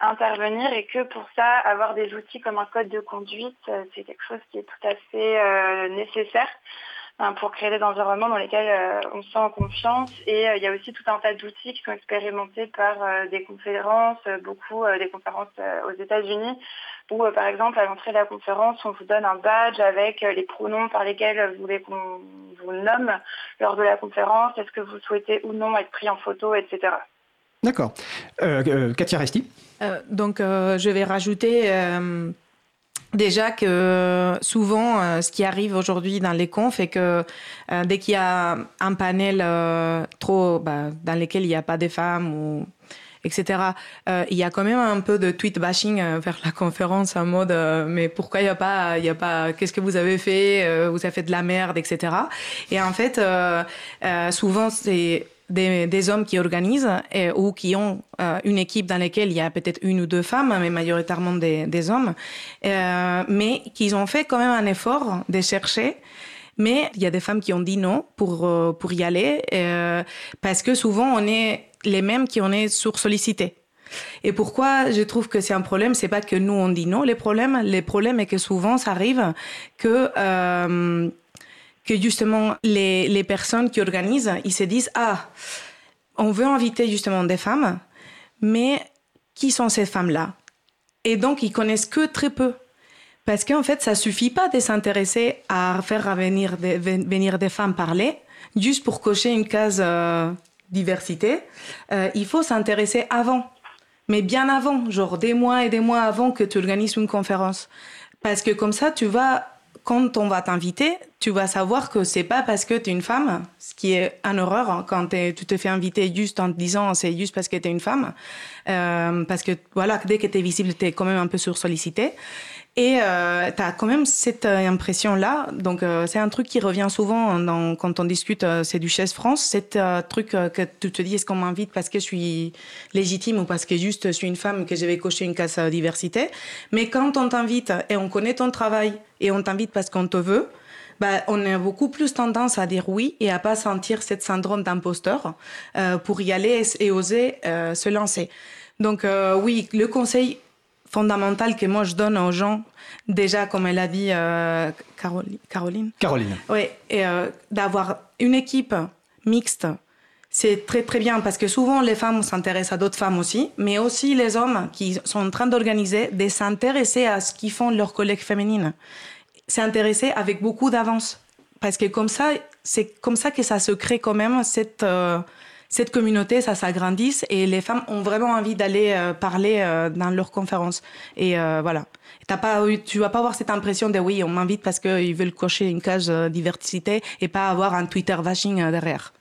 intervenir et que pour ça, avoir des outils comme un code de conduite, c'est quelque chose qui est tout à fait nécessaire pour créer des environnements dans lesquels euh, on se sent en confiance. Et euh, il y a aussi tout un tas d'outils qui sont expérimentés par euh, des conférences, beaucoup euh, des conférences euh, aux États-Unis, où euh, par exemple à l'entrée de la conférence, on vous donne un badge avec euh, les pronoms par lesquels vous voulez qu'on vous nomme lors de la conférence, est-ce que vous souhaitez ou non être pris en photo, etc. D'accord. Euh, euh, Katia Resti? Euh, donc, euh, je vais rajouter euh, déjà que souvent, euh, ce qui arrive aujourd'hui dans les confs est que euh, dès qu'il y a un panel euh, trop bah, dans lequel il n'y a pas de femmes ou etc. il y a quand même un peu de tweet bashing vers la conférence en mode mais pourquoi il n'y a pas il y a pas qu'est-ce que vous avez fait vous avez fait de la merde etc. Et en fait souvent c'est des, des hommes qui organisent et- ou qui ont euh, une équipe dans laquelle il y a peut-être une ou deux femmes, mais majoritairement des, des hommes, euh, mais qu'ils ont fait quand même un effort de chercher. Mais il y a des femmes qui ont dit non pour, euh, pour y aller, euh, parce que souvent on est les mêmes qui on est sur-sollicités. Et pourquoi je trouve que c'est un problème, c'est pas que nous on dit non, les problèmes, les problèmes est que souvent ça arrive que euh, que justement les, les personnes qui organisent, ils se disent ah on veut inviter justement des femmes, mais qui sont ces femmes-là? Et donc ils connaissent que très peu. Parce qu'en fait, ça suffit pas de s'intéresser à faire venir des, venir des femmes parler, juste pour cocher une case euh, diversité. Euh, il faut s'intéresser avant, mais bien avant, genre des mois et des mois avant que tu organises une conférence. Parce que comme ça, tu vas, quand on va t'inviter, tu vas savoir que c'est pas parce que tu es une femme, ce qui est une horreur hein, quand tu te fais inviter juste en te disant c'est juste parce que tu es une femme. Euh, parce que voilà, dès que tu es visible, tu es quand même un peu sursollicité. Et euh, tu as quand même cette euh, impression-là. Donc, euh, c'est un truc qui revient souvent quand on discute, euh, c'est du Chaise France. C'est un truc euh, que tu te dis, est-ce qu'on m'invite parce que je suis légitime ou parce que juste je suis une femme que je vais cocher une case diversité? Mais quand on t'invite et on connaît ton travail et on t'invite parce qu'on te veut, bah, on a beaucoup plus tendance à dire oui et à pas sentir cette syndrome d'imposteur pour y aller et, oser se lancer. Donc oui, le conseil fondamental que moi je donne aux gens, déjà comme elle a dit euh, Caroli- Caroline, Caroline. oui, et euh, d'avoir une équipe mixte, c'est très très bien parce que souvent les femmes s'intéressent à d'autres femmes aussi, mais aussi les hommes qui sont en train d'organiser, de s'intéresser à ce qu'ils font leurs collègues féminines, s'intéresser avec beaucoup d'avance, parce que comme ça, c'est comme ça que ça se crée quand même cette euh, cette communauté, ça s'agrandisse et les femmes ont vraiment envie d'aller euh, parler euh, dans leurs conférences. Et euh, voilà. T'as pas, tu vas pas avoir cette impression de oui, on m'invite parce qu'ils veulent cocher une case diversité et pas avoir un Twitter bashing euh, derrière.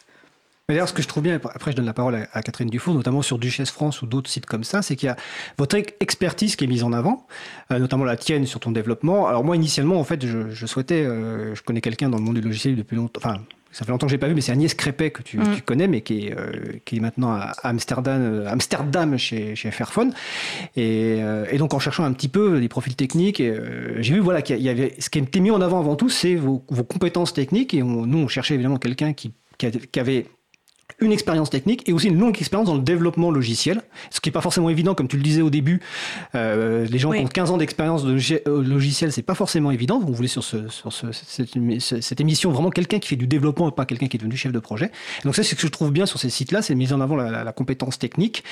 D'ailleurs, ce que je trouve bien, après je donne la parole à, Catherine Dufour, notamment sur Duchesse France ou d'autres sites comme ça, c'est qu'il y a votre ex- expertise qui est mise en avant, notamment la tienne sur ton développement. Alors moi, initialement, en fait, je, souhaitais, je connais quelqu'un dans le monde du logiciel depuis longtemps, ça fait longtemps que je l'ai pas vu, mais c'est Agnès Crépet que tu, Mm. tu connais, mais qui est, euh, qui est maintenant à Amsterdam, euh, Amsterdam chez, chez Fairphone. Et, euh, et donc en cherchant un petit peu les profils techniques, euh, j'ai vu voilà qu'il y avait ce qui était mis en avant avant tout, c'est vos, vos compétences techniques. Et on- nous, on cherchait évidemment quelqu'un qui avait une expérience technique et aussi une longue expérience dans le développement logiciel, ce qui n'est pas forcément évident, comme tu le disais au début. Euh, les gens Oui. qui ont 15 ans d'expérience de euh, logiciel, c'est pas forcément évident. On voulait sur, ce, sur ce- cette, cette émission vraiment quelqu'un qui fait du développement et pas quelqu'un qui est devenu chef de projet. Et donc ça, c'est ce que je trouve bien sur ces sites-là, c'est mise en avant la, la- la compétence technique.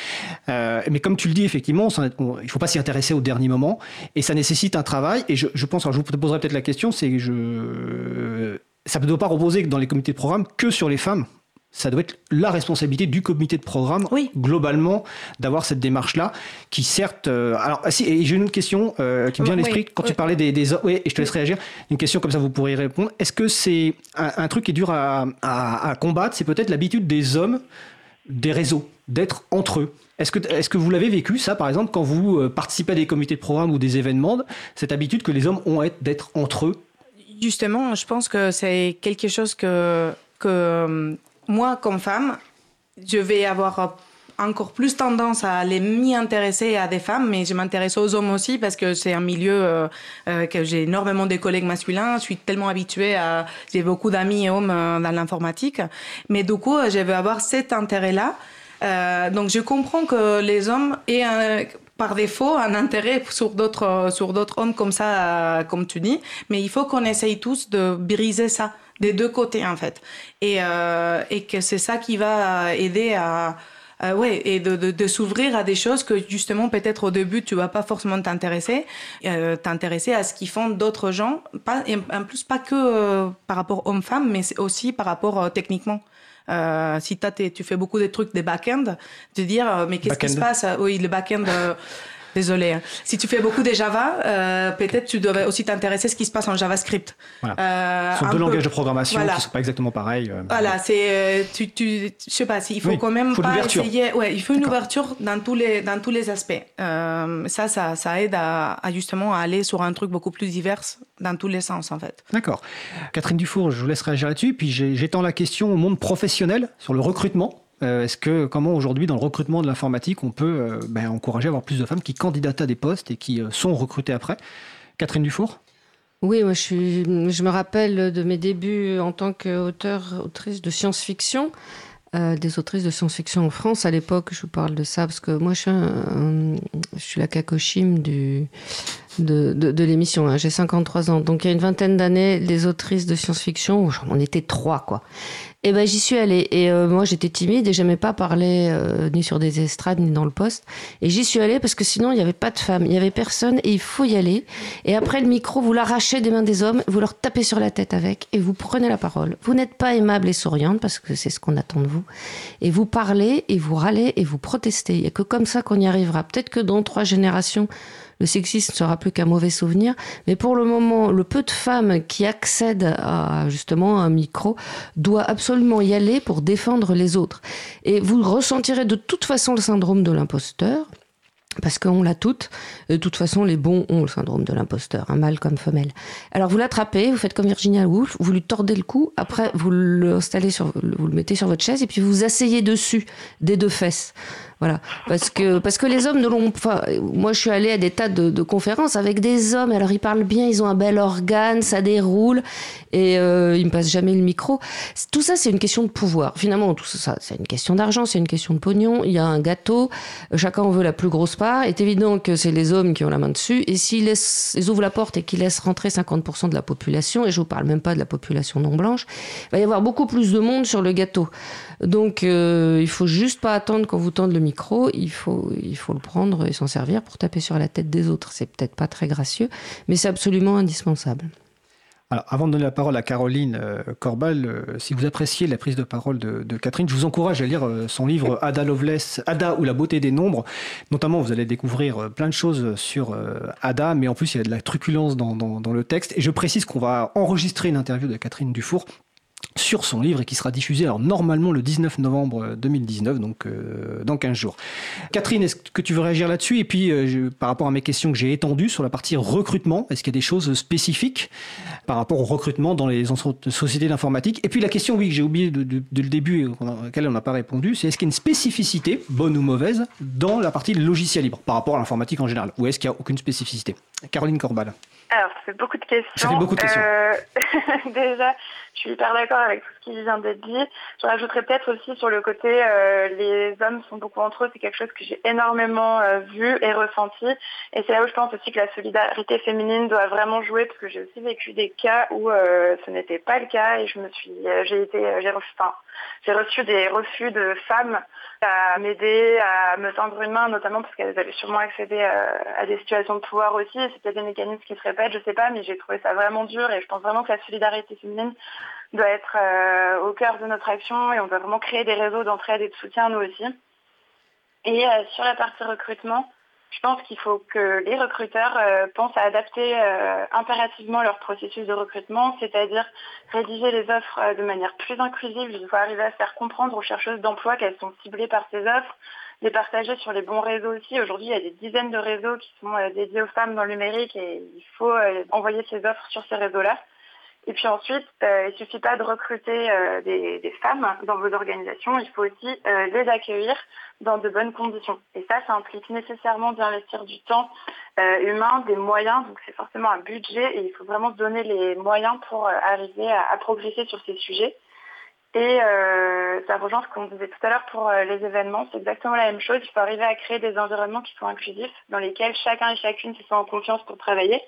Euh, mais comme tu le dis, effectivement, on- il faut pas s'y intéresser au dernier moment et ça nécessite un travail. Et je, je pense, alors je vous poserai peut-être la question, c'est que je, ça ne doit pas reposer dans les comités de programme que sur les femmes ça doit être la responsabilité du comité de programme, globalement, d'avoir cette démarche-là, qui certes... euh, alors, ah, si, et j'ai une autre question euh, qui me vient à Oui, l'esprit, quand tu parlais des... des oui, et je te laisse réagir, une question comme ça, vous pourrez y répondre. Est-ce que c'est un, un truc qui est dur à, à- à combattre? C'est peut-être l'habitude des hommes, des réseaux, d'être entre eux. Est-ce que, est-ce que vous l'avez vécu, ça, par exemple, quand vous euh, participez à des comités de programme ou des événements, cette habitude que les hommes ont être- d'être entre eux? Justement, je pense que c'est quelque chose que, que euh, moi, comme femme, je vais avoir encore plus tendance à aller m'y intéresser à des femmes, mais je m'intéresse aux hommes aussi parce que c'est un milieu euh, euh, que j'ai énormément de collègues masculins. Je suis tellement habituée à, j'ai beaucoup d'amis hommes euh, dans l'informatique, mais du coup, je vais avoir cet intérêt-là. Donc, je comprends que les hommes aient par défaut un intérêt sur d'autres sur d'autres hommes comme ça, comme tu dis, mais il faut qu'on essaye tous de briser ça des deux côtés en fait, et euh, et que c'est ça qui va aider à euh, ouais, et de, de, de s'ouvrir à des choses que justement peut-être au début tu vas pas forcément t'intéresser, euh, t'intéresser à ce qu'ils font d'autres gens, pas, et en plus pas que euh, par rapport hommes-femmes, mais c'est aussi par rapport euh, techniquement. Euh, si t'as tu fais beaucoup des trucs des back-end, de dire euh, mais qu'est-ce qui se passe? Euh, Oui, le back-end. Désolé. hein. Si tu fais beaucoup des Java, euh, peut-être tu devrais aussi t'intéresser à ce qui se passe en JavaScript. Voilà. Euh, Ce sont deux peu- langages de programmation Voilà. qui ne sont pas exactement pareils. euh. Voilà, c'est tu tu je sais pas, il faut Oui, quand même faut de pas essayer. Ouais, il faut une ouverture dans tous les dans tous les aspects. Euh, ça, ça ça aide à, à justement à aller sur un truc beaucoup plus divers dans tous les sens en fait. D'accord. Catherine Dufour, je vous laisse réagir là-dessus. Puis j'étends la question au monde professionnel sur le recrutement. Euh, Est-ce que comment aujourd'hui dans le recrutement de l'informatique on peut euh, ben, encourager à avoir plus de femmes qui candidatent à des postes et qui euh, sont recrutées après? Catherine Dufour? Oui, moi je, me rappelle de mes débuts en tant qu'auteur, autrice de science-fiction, des autrices de science-fiction en France. À l'époque, je vous parle de ça parce que moi je suis, je suis la cacochime du, de, de, de l'émission. hein. J'ai 53 ans. Donc il y a une vingtaine d'années, les autrices de science-fiction, on était trois quoi. Et ben j'y suis allée. Et euh, moi j'étais timide et j'aimais pas parler euh, ni sur des estrades ni dans le poste. Et j'y suis allée parce que sinon il n'y avait pas de femmes, il n'y avait personne et il faut y aller. Et après le micro, vous l'arrachez des mains des hommes, vous leur tapez sur la tête avec et vous prenez la parole. Vous n'êtes pas aimable et souriante parce que c'est ce qu'on attend de vous. Et vous parlez et vous râlez et vous protestez. Il n'y a que comme ça qu'on y arrivera. Peut-être que dans trois générations, le sexisme ne sera plus qu'un mauvais souvenir. Mais pour le moment, le peu de femmes qui accèdent à justement un micro doit absolument y aller pour défendre les autres. Et vous ressentirez de toute façon le syndrome de l'imposteur. Parce qu'on l'a toutes. De toute façon, les bons ont le syndrome de l'imposteur, un mâle comme femelle. Alors vous l'attrapez, vous faites comme Virginia Woolf, vous lui tordez le cou, après vous l'installez sur, vous le mettez sur votre chaise et puis vous vous asseyez dessus des deux fesses. Voilà, parce que parce que les hommes ne l'ont pas. Moi, je suis allée à des tas de, conférences avec des hommes. Alors ils parlent bien, ils ont un bel organe, ça déroule, et euh, ils me passent jamais le micro. Tout ça, c'est une question de pouvoir. Finalement, tout ça, c'est une question d'argent, c'est une question de pognon. Il y a un gâteau, chacun en veut la plus grosse part. Il est évident que c'est les hommes qui ont la main dessus. Et s'ils ils ouvrent la porte et qu'ils laissent rentrer 50% de la population, et je vous parle même pas de la population non blanche, il va y avoir beaucoup plus de monde sur le gâteau. Donc, euh, il faut juste pas attendre qu'on vous tende le micro. Il faut, il faut le prendre et s'en servir pour taper sur la tête des autres. C'est peut-être pas très gracieux, mais c'est absolument indispensable. Alors, avant de donner la parole à Caroline euh, Corbal, euh, si vous appréciez la prise de parole de, de Catherine, je vous encourage à lire euh, son livre Ada Lovelace, Ada ou la beauté des nombres. Notamment, vous allez découvrir plein de choses sur Ada, mais en plus, il y a de la truculence dans, dans- dans le texte. Et je précise qu'on va enregistrer une interview de Catherine Dufour sur son livre et qui sera diffusé alors normalement le 19 novembre 2019, donc euh, dans 15 jours. Catherine, est-ce que tu veux réagir là-dessus? Et puis euh, je- par rapport à mes questions que j'ai étendues sur la partie recrutement, est-ce qu'il y a des choses spécifiques par rapport au recrutement dans les sociétés d'informatique? Et puis la question, oui, que j'ai oublié de, de- de le début et à laquelle on n'a pas répondu, c'est est-ce qu'il y a une spécificité, bonne ou mauvaise, dans la partie logiciel libre par rapport à l'informatique en général? Ou est-ce qu'il n'y a aucune spécificité? Caroline Corbal. Alors, ça fait beaucoup de questions. Ça fait beaucoup de questions. Euh, [laughs] déjà, je suis hyper d'accord avec tout ce qui vient d'être dit. Je rajouterais peut-être aussi sur le côté, euh, les hommes sont beaucoup entre eux. C'est quelque chose que j'ai énormément euh, vu et ressenti. Et c'est là où je pense aussi que la solidarité féminine doit vraiment jouer, parce que j'ai aussi vécu des cas où euh, ce n'était pas le cas. Et je me suis, j'ai été, j'ai reçu des refus de femmes à m'aider, à me tendre une main, notamment parce qu'elles avaient sûrement accédé à, à des situations de pouvoir aussi. C'est peut-être des mécanismes qui se répètent, je sais pas, mais j'ai trouvé ça vraiment dur et je pense vraiment que la solidarité féminine doit être euh, au cœur de notre action et on doit vraiment créer des réseaux d'entraide et de soutien nous aussi. Et euh, sur la partie recrutement, je pense qu'il faut que les recruteurs euh, pensent à adapter euh, impérativement leur processus de recrutement, c'est-à-dire rédiger les offres euh, de manière plus inclusive. Il faut arriver à faire comprendre aux chercheuses d'emploi qu'elles sont ciblées par ces offres, les partager sur les bons réseaux aussi. Aujourd'hui, il y a des dizaines de réseaux qui sont dédiés aux femmes dans le numérique et il faut envoyer ces offres sur ces réseaux-là. Et puis ensuite, euh, il ne suffit pas de recruter euh, des, des femmes dans vos organisations, il faut aussi euh, les accueillir dans de bonnes conditions. Et ça, ça implique nécessairement d'investir du temps euh, humain, des moyens, donc c'est forcément un budget et il faut vraiment donner les moyens pour euh, arriver à, à progresser sur ces sujets. Et euh, ça rejoint ce qu'on disait tout à l'heure pour les événements, c'est exactement la même chose. Il faut arriver à créer des environnements qui sont inclusifs, dans lesquels chacun et chacune se sent en confiance pour travailler.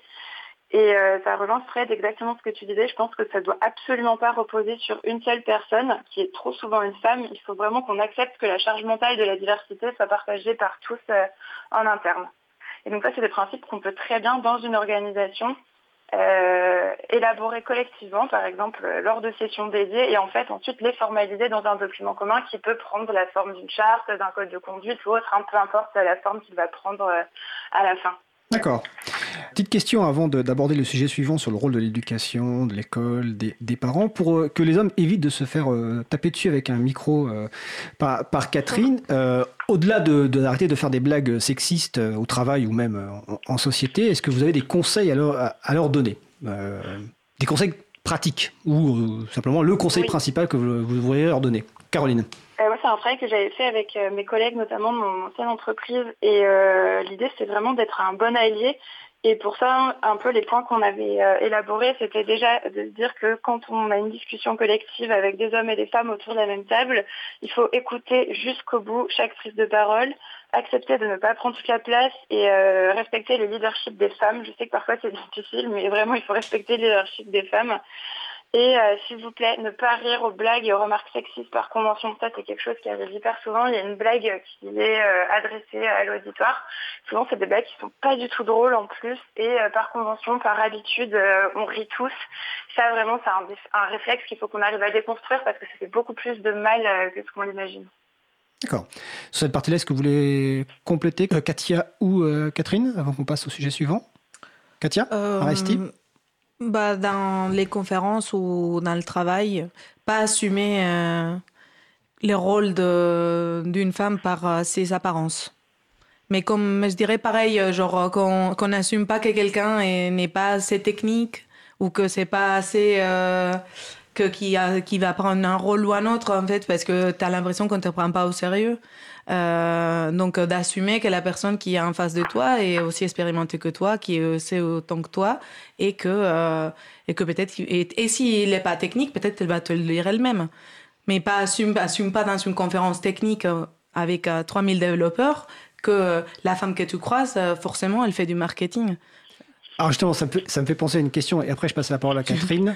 Et euh, ça rejoint Fred exactement ce que tu disais. Je pense que ça doit absolument pas reposer sur une seule personne, qui est trop souvent une femme. Il faut vraiment qu'on accepte que la charge mentale de la diversité soit partagée par tous euh, en interne. Et donc ça, c'est des principes qu'on peut très bien dans une organisation euh, élaborer collectivement, par exemple euh, lors de sessions dédiées, et en fait ensuite les formaliser dans un document commun qui peut prendre la forme d'une charte, d'un code de conduite ou autre, hein, peu importe la forme qu'il va prendre euh, à la fin. D'accord. Petite question avant de- d'aborder le sujet suivant sur le rôle de l'éducation, de l'école, des, des parents, pour euh, que les hommes évitent de se faire euh, taper dessus avec un micro euh, par, par Catherine. Au-delà de de- d'arrêter de, faire des blagues sexistes au travail ou même en, en société, est-ce que vous avez des conseils à leur, à, à leur donner Des conseils pratiques ou simplement le conseil Oui. principal que vous, vous voudriez leur donner? Caroline. Euh, moi, c'est un travail que j'avais fait avec euh, mes collègues, notamment de mon ancienne entreprise. Et euh, l'idée, c'est vraiment d'être un bon allié. Et pour ça, un peu les points qu'on avait euh, élaborés, c'était déjà de se dire que quand on a une discussion collective avec des hommes et des femmes autour de la même table, il faut écouter jusqu'au bout chaque prise de parole, accepter de ne pas prendre toute la place et respecter le leadership des femmes. Je sais que parfois c'est difficile, mais vraiment, il faut respecter le leadership des femmes. Et euh, s'il vous plaît, ne pas rire aux blagues et aux remarques sexistes par convention. Ça, c'est quelque chose qui arrive hyper souvent. Il y a une blague qui est euh, adressée à l'auditoire. Souvent, c'est des blagues qui sont pas du tout drôles en plus. Et euh, par convention, par habitude, euh, on rit tous. Ça, vraiment, c'est un, réflexe qu'il faut qu'on arrive à déconstruire parce que ça fait beaucoup plus de mal euh, que ce qu'on l'imagine. D'accord. Sur cette partie-là, est-ce que vous voulez compléter, euh, Katia ou euh, Catherine, avant qu'on passe au sujet suivant? Katia? Euh, Aristide? Bah, Dans les conférences ou dans le travail, pas assumer euh, le rôle d'une femme par euh, ses apparences. Mais comme je dirais pareil, euh, genre qu'on n'assume pas que quelqu'un est- n'est pas assez technique ou que c'est pas assez que qui, qui va prendre un rôle ou un autre en fait parce que tu as l'impression qu'on te prend pas au sérieux. Euh, donc euh, d'assumer que la personne qui est en face de toi est aussi expérimentée que toi, qui sait autant que toi et que euh, que peut-être et, et s'il n'est pas technique, peut-être elle va te le dire elle-même. Mais pas assume assume pas dans une conférence technique avec euh, 3000 développeurs que la femme que tu croises forcément elle fait du marketing. Alors justement, ça me, fait, penser à une question, et après je passe la parole à Catherine.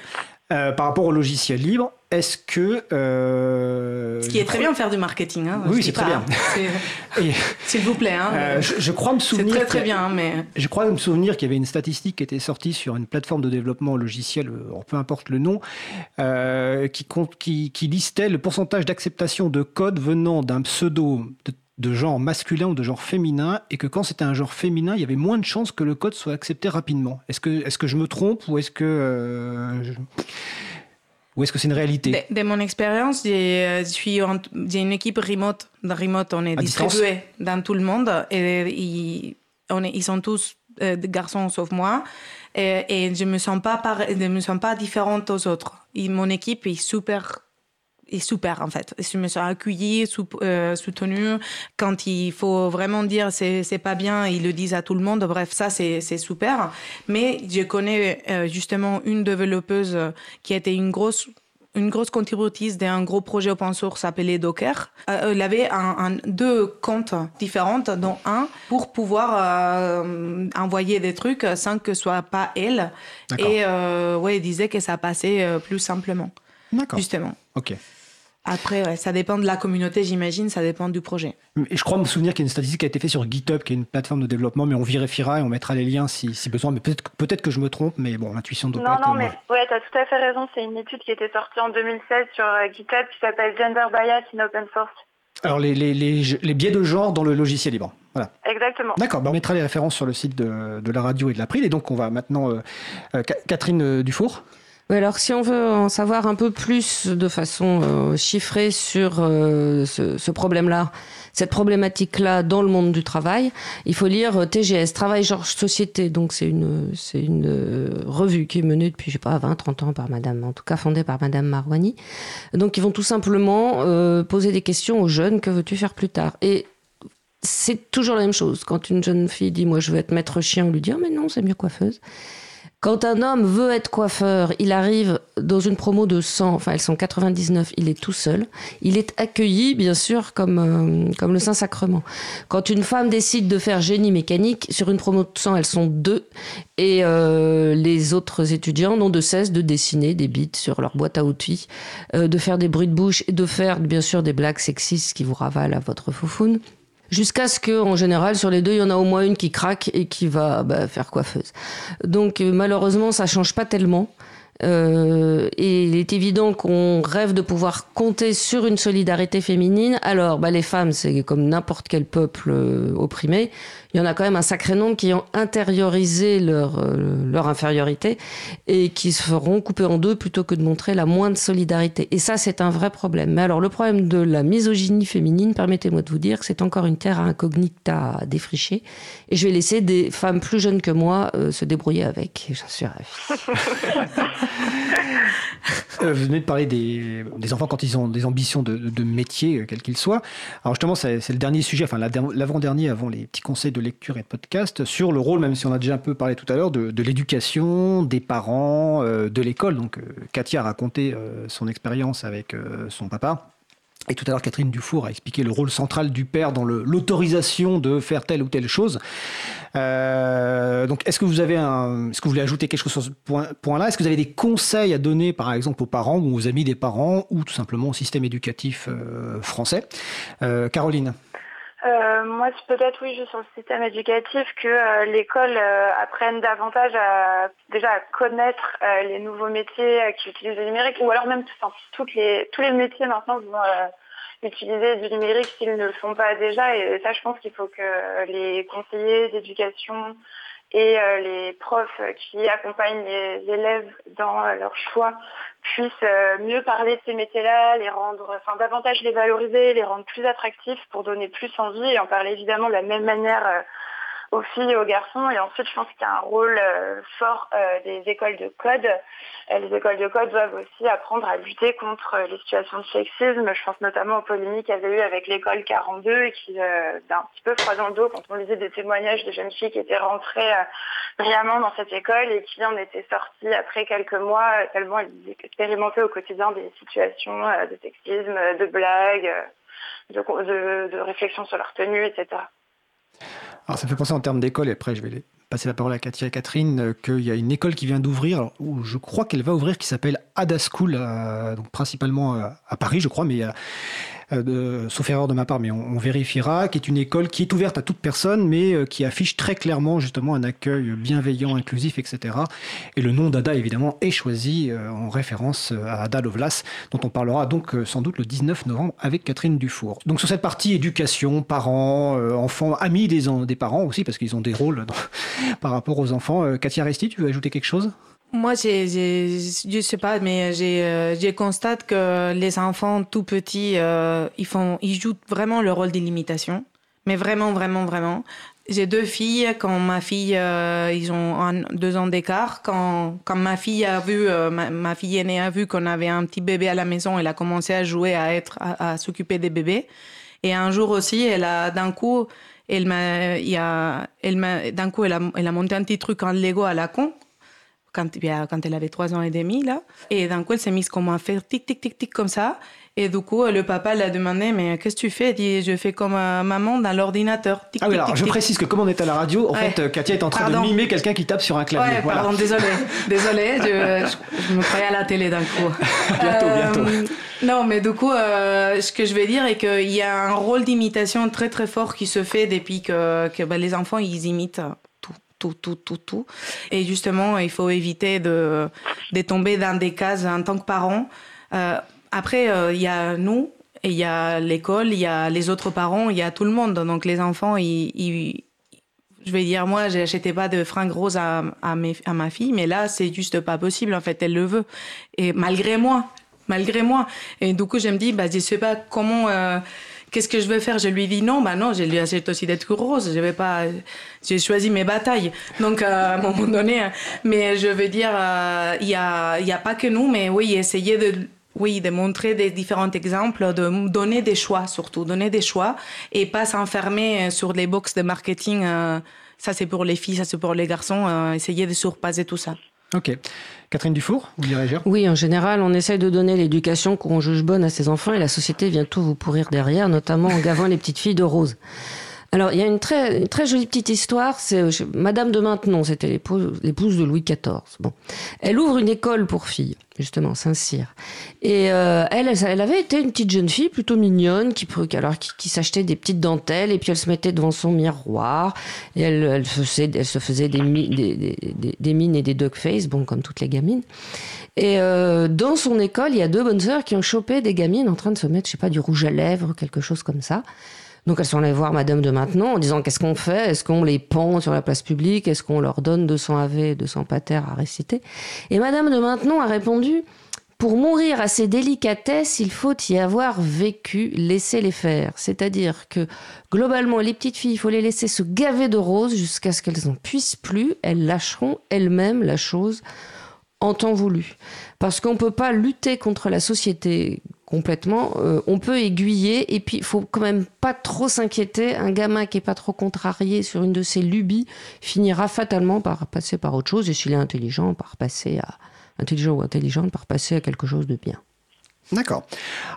Par rapport au logiciel libre, est-ce que... euh, Ce qui est très bien de faire du marketing. Hein, Oui, c'est très bien. [laughs] S'il vous plaît. Hein, euh, je, je crois me c'est souvenir... très très qu'il y a- bien, mais Je crois me souvenir qu'il y avait une statistique qui était sortie sur une plateforme de développement logiciel, euh, peu importe le nom, euh, qui, compte, qui, qui listait le pourcentage d'acceptation de code venant d'un pseudo de, de genre masculin ou de genre féminin, et que quand c'était un genre féminin, il y avait moins de chances que le code soit accepté rapidement. Est-ce que, est que je me trompe ou est-ce que... euh, je- Ou est-ce que c'est une réalité De, de mon expérience, j'ai euh, je suis en- j'ai une équipe remote. Dans remote, on est À distance distribué dans tout le monde et ils, on est, ils sont tous euh, des garçons sauf moi. Et, et je me sens pas par- je me sens pas différente aux autres. Et mon équipe est super est super en fait. Je me sens accueillie, sou- euh, soutenue. Quand il faut vraiment dire c'est c'est pas bien, ils le disent à tout le monde. Bref, ça c'est c'est super. Mais je connais euh, justement une développeuse qui a été une grosse une grosse contributrice d'un gros projet open source appelé Docker. Euh, elle avait un, un- deux comptes différents, dont un pour pouvoir euh, envoyer des trucs sans que ce soit pas elle. D'accord. Et euh, ouais, elle disait que ça passait plus simplement. D'accord. Justement. Ok. Après, ouais, ça dépend de la communauté, j'imagine, ça dépend du projet. Et je crois me souvenir qu'il y a une statistique qui a été faite sur GitHub, qui est une plateforme de développement, mais on vérifiera et on mettra les liens si, si besoin. Mais peut-être peut que je me trompe, mais bon, l'intuition doit Non, pas non, bonne. mais ouais, t'as tout à fait raison. C'est une étude qui était sortie en 2016 sur euh, GitHub qui s'appelle Gender Bias in Open Source. Alors, les, les, les, les biais de genre dans le logiciel libre. Voilà. Exactement. D'accord, bah, on mettra les références sur le site de, de la radio et de l'April. Et donc, on va maintenant. euh, euh, Ca- Catherine Dufour Oui, alors si on veut en savoir un peu plus de façon euh, chiffrée sur euh, ce, problème-là, cette problématique-là dans le monde du travail, il faut lire euh, TGS, Travail Genre Société. Donc c'est une, c'est une revue qui est menée depuis, je sais pas, 20, 30 ans par madame, en tout cas fondée par madame Marwani. Donc ils vont tout simplement poser des questions aux jeunes, que veux-tu faire plus tard? Et c'est toujours la même chose. Quand une jeune fille dit moi je veux être maître chien, on lui dit oh, mais non, c'est mieux coiffeuse. Quand un homme veut être coiffeur, il arrive dans une promo de 100, enfin elles sont 99, il est tout seul. Il est accueilli, bien sûr, comme, euh, comme le Saint-Sacrement. Quand une femme décide de faire génie mécanique, sur une promo de 100, elles sont deux. Et euh, les autres étudiants n'ont de cesse de dessiner des bits sur leur boîte à outils, euh, de faire des bruits de bouche et de faire, bien sûr, des blagues sexistes qui vous ravalent à votre foufoune. Jusqu'à ce que, en général, sur les deux, il y en a au moins une qui craque et qui va bah, faire coiffeuse. Donc, euh, malheureusement, ça change pas tellement. Euh, et il est évident qu'on rêve de pouvoir compter sur une solidarité féminine. Alors, bah, les femmes, c'est comme n'importe quel peuple euh, opprimé. Il y en a quand même un sacré nombre qui ont intériorisé leur, euh, leur infériorité et qui se feront couper en deux plutôt que de montrer la moindre solidarité. Et ça, c'est un vrai problème. Mais alors, le problème de la misogynie féminine, permettez-moi de vous dire que c'est encore une terre incognita à défricher. Et je vais laisser des femmes plus jeunes que moi euh, se débrouiller avec. J'en suis ravie. [laughs] Euh, vous venez de parler des, enfants quand ils ont des ambitions de, métier, euh, quel qu'il soit. Alors justement, c'est le dernier sujet, enfin la der- l'avant-dernier avant les petits conseils de lecture et de podcast, sur le rôle, même si on a déjà un peu parlé tout à l'heure, de, l'éducation, des parents, euh, de l'école. Donc Katia a raconté son expérience avec son papa. Et tout à l'heure, Catherine Dufour a expliqué le rôle central du père dans l'autorisation de faire telle ou telle chose. Euh, donc, est-ce que vous avez est-ce que vous voulez ajouter quelque chose sur ce point, point-là? Est-ce que vous avez des conseils à donner, par exemple, aux parents ou aux amis des parents, ou tout simplement au système éducatif euh, français? Euh, Caroline Euh, moi, c'est peut-être oui, juste sur le système éducatif, que euh, l'école euh, apprenne davantage à déjà à connaître euh, les nouveaux métiers euh, qui utilisent le numérique, ou alors même enfin, toutes les, tous les métiers maintenant vont euh, utiliser du numérique s'ils ne le font pas déjà. Et ça, je pense qu'il faut que les conseillers d'éducation et euh, les profs qui accompagnent les élèves dans euh, leur choix puissent euh, mieux parler de ces métiers-là, les rendre, enfin davantage les valoriser, les rendre plus attractifs pour donner plus envie et en parler évidemment de la même manière aux filles et aux garçons. Et ensuite, je pense qu'il y a un rôle euh, fort euh, des écoles de code. Euh, les écoles de code doivent aussi apprendre à lutter contre les situations de sexisme. Je pense notamment aux polémiques qu'il y avait eu avec l'école 42 et qui euh, d'un un petit peu froid dans le dos quand on lisait des témoignages de jeunes filles qui étaient rentrées euh, brillamment dans cette école et qui en étaient sorties après quelques mois tellement elles expérimentaient au quotidien des situations de sexisme, de blagues, de, de, de réflexion sur leur tenue, etc. Alors, ça me fait penser en termes d'école, et après, je vais passer la parole à Katia et Catherine, euh, qu'il y a une école qui vient d'ouvrir, où je crois qu'elle va ouvrir, qui s'appelle Ada School, euh, donc principalement euh, à Paris, je crois, mais euh, sauf erreur de ma part, mais on, vérifiera, qui est une école qui est ouverte à toute personne, mais euh, qui affiche très clairement justement un accueil bienveillant, inclusif, etc. Et le nom d'Ada, évidemment, est choisi euh, en référence à Ada Lovelace, dont on parlera donc sans doute le 19 novembre avec Catherine Dufour. Donc sur cette partie éducation, parents, enfants, amis des, en- des parents aussi, parce qu'ils ont des rôles [laughs] par rapport aux enfants. Katia Resti, tu veux ajouter quelque chose? Moi, j'ai, j'ai- je sais pas, mais j'ai, euh, constate que les enfants tout petits, euh, ils font, ils jouent vraiment le rôle d'illimitation. Mais vraiment, vraiment, vraiment. J'ai deux filles. Quand ma fille, euh, ils ont un- deux ans d'écart. Quand, quand ma fille a vu, euh, ma, ma fille aînée a vu qu'on avait un petit bébé à la maison, elle a commencé à jouer, à être, à s'occuper des bébés. Et un jour aussi, elle a d'un coup, elle m'a, il y a, elle m'a, d'un coup, elle a, elle a monté un petit truc en Lego à la con quand, bien, quand elle avait trois ans et demi, là. Et d'un coup, elle s'est mise comme à faire tic, tic, tic, tic, comme ça. Et du coup, le papa l'a demandé, mais qu'est-ce que tu fais? Elle dit, je fais comme euh, maman dans l'ordinateur. Ah oui, alors tic, je tic. précise que comme on est à la radio, en Ouais. fait, euh, Katia est en train Pardon. de mimer quelqu'un qui tape sur un clavier. Ouais, voilà. pardon, désolé. [laughs] Désolé, je, je- je me croyais à la télé d'un coup. [laughs] Bientôt, bientôt. Non, mais du coup, euh, ce que je veux dire est qu'il y a un rôle d'imitation très très fort qui se fait depuis que, que ben, les enfants, ils imitent tout, tout, tout, tout. Et justement, il faut éviter de, de tomber dans des cases en tant que parent. Euh, après, euh, il y a nous, et il y a l'école, il y a les autres parents, il y a tout le monde. Donc les enfants, ils, je vais dire, moi, j'achetais pas de fringues roses à, à ma fille, mais là, c'est juste pas possible. En fait, elle le veut. Et malgré moi, malgré moi. Et du coup, je me dis, bah, je sais pas comment, euh, qu'est-ce que je vais faire? Je lui dis non, bah non, je lui achète aussi des roses. Je vais pas, j'ai choisi mes batailles. Donc, euh, à un moment donné, mais je veux dire, euh, il y a, pas que nous, mais oui, essayer de, oui, de montrer des différents exemples, de donner des choix surtout, donner des choix et pas s'enfermer euh, sur les box de marketing. euh, ça c'est pour les filles, ça c'est pour les garçons. euh, essayer de surpasser tout ça. Ok. Catherine Dufour, vous voulez réagir Oui, en général, on essaye de donner l'éducation qu'on juge bonne à ses enfants et la société vient tout vous pourrir derrière, notamment en gavant les petites filles de rose. Alors, il y a une très, une très jolie petite histoire. C'est Madame de Maintenon, c'était l'épouse de Louis XIV. Bon, elle ouvre une école pour filles, justement, Saint-Cyr. Et euh, elle, elle, avait été une petite jeune fille plutôt mignonne, qui, alors qui, s'achetait des petites dentelles et puis elle se mettait devant son miroir et elle, elle, faisait, elle se faisait des mines et des duck face, bon, comme toutes les gamines. Et euh, dans son école, il y a deux bonnes sœurs qui ont chopé des gamines en train de se mettre, je sais pas, du rouge à lèvres, quelque chose comme ça. Donc elles sont allées voir Madame de Maintenon en disant qu'est-ce qu'on fait? Est-ce qu'on les pend sur la place publique? Est-ce qu'on leur donne 200 AV, 200 pater à réciter? Et Madame de Maintenon a répondu pour mourir à ces délicatesses, il faut y avoir vécu, laisser les faire. C'est-à-dire que globalement, les petites filles, il faut les laisser se gaver de roses jusqu'à ce qu'elles n'en puissent plus. Elles lâcheront elles-mêmes la chose en temps voulu. Parce qu'on ne peut pas lutter contre la société complètement. Euh, on peut aiguiller et puis il faut quand même pas trop s'inquiéter. Un gamin qui est pas trop contrarié sur une de ses lubies finira fatalement par passer par autre chose et s'il est intelligent, par passer à intelligent ou intelligente, par passer à quelque chose de bien. D'accord.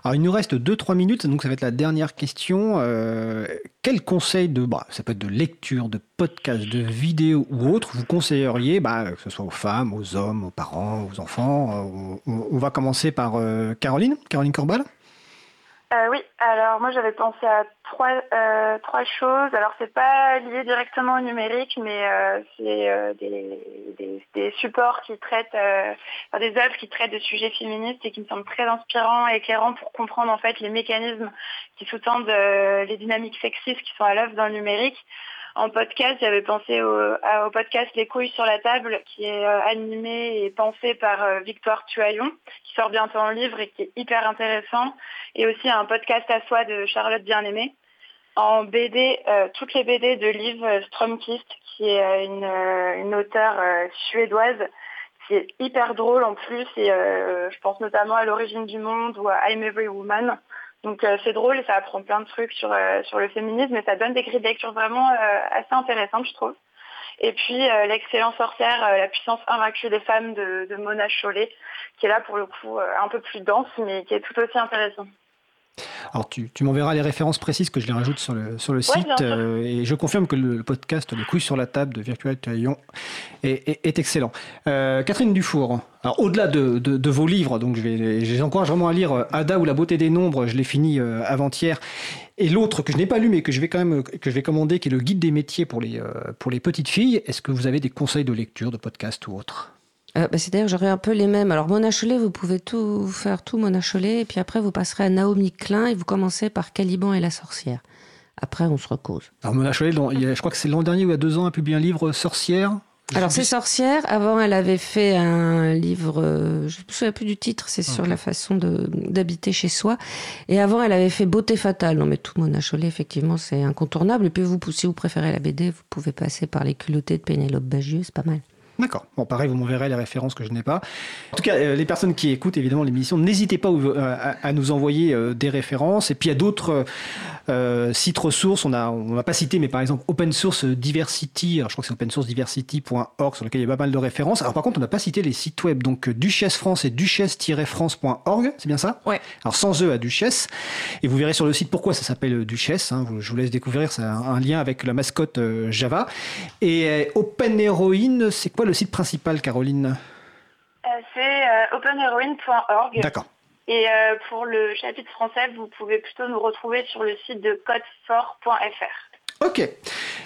Alors, il nous reste 2-3 minutes, donc ça va être la dernière question. Euh, quel conseil de, bah, ça peut être de lecture, de podcast, de vidéo ou autre, vous conseilleriez, bah, que ce soit aux femmes, aux hommes, aux parents, aux enfants euh, on, va commencer par euh, Caroline, Caroline Corbal? Oui, alors moi j'avais pensé à trois, euh, trois choses. Alors c'est pas lié directement au numérique, mais euh, c'est euh, des, des, supports qui traitent, euh, des œuvres qui traitent de sujets féministes et qui me semblent très inspirants et éclairants pour comprendre en fait les mécanismes qui sous-tendent les dynamiques sexistes qui sont à l'œuvre dans le numérique. En podcast, j'avais pensé au, podcast Les couilles sur la table, qui est euh, animé et pensé par euh, Victoire Tuaillon, qui sort bientôt en livre et qui est hyper intéressant et aussi un podcast à soi de Charlotte Bien-Aimée. En BD, euh, toutes les BD de Liv Stromkist, qui est euh, une, auteure suédoise, qui est hyper drôle en plus, et je pense notamment à l'origine du monde ou à I'm Every Woman. Donc euh, c'est drôle ça apprend plein de trucs sur, euh, sur le féminisme et ça donne des grilles de lecture vraiment euh, assez intéressantes, je trouve. Et puis euh, l'excellent sorcière, euh, la puissance invaincue des femmes de, de Mona Chollet, qui est là pour le coup euh, un peu plus dense, mais qui est tout aussi intéressant. Alors, tu, tu m'enverras les références précises que je les rajoute sur le, sur le Ouais, site. euh, et je confirme que le, le podcast Les couilles sur la table de Virtual Taillon est, est- est excellent. Euh, Catherine Dufour, alors au-delà de, de- de vos livres, donc je, vais, je les encourage vraiment à lire euh, Ada ou La beauté des nombres, je l'ai fini avant-hier. Et l'autre que je n'ai pas lu mais que je vais quand même que je vais commander, qui est le guide des métiers pour les, pour les petites filles. Est-ce que vous avez des conseils de lecture, de podcast ou autre? Euh, bah, c'est d'ailleurs, j'aurais un peu les mêmes. Alors, Mona Chollet, vous pouvez tout faire, tout Mona Chollet, et puis après, vous passerez à Naomi Klein, et vous commencez par Caliban et la sorcière. Après, on se recose. Alors Mona Chollet, je crois que c'est l'an dernier ou il y a deux ans, a publié un livre Sorcière. Alors, c'est sorcière. Avant, elle avait fait un livre, euh, je ne me souviens plus du titre, c'est sur la façon d'habiter chez soi. Et avant, elle avait fait Beauté fatale. Non, mais tout Mona Chollet, effectivement, c'est incontournable. Et puis, vous, si vous préférez la BD, vous pouvez passer par les culottés de Pénélope Bagieux, c'est pas mal. D'accord. Bon, pareil, vous m'enverrez les références que je n'ai pas. En tout cas, euh, les personnes qui écoutent évidemment l'émission, n'hésitez pas euh, à, à nous envoyer euh, des références. Et puis il y a d'autres sites ressources. On a, on n'a pas cité, mais par exemple Open Source Diversity. Alors, je crois que c'est open source diversity.org sur lequel il y a pas mal de références. Alors par contre, on n'a pas cité les sites web. Donc Duchesse France et duchesse-france.org, c'est bien ça? Ouais. Alors sans eux à Duchesse. Et vous verrez sur le site pourquoi ça s'appelle Duchesse. hein. Je vous laisse découvrir. C'est un, un lien avec la mascotte euh, Java. Et euh, Open Heroine, c'est quoi le site principal, Caroline Euh, c'est euh, openheroine.org. D'accord. Et euh, pour le chapitre français, vous pouvez plutôt nous retrouver sur le site de codefort.fr. Ok.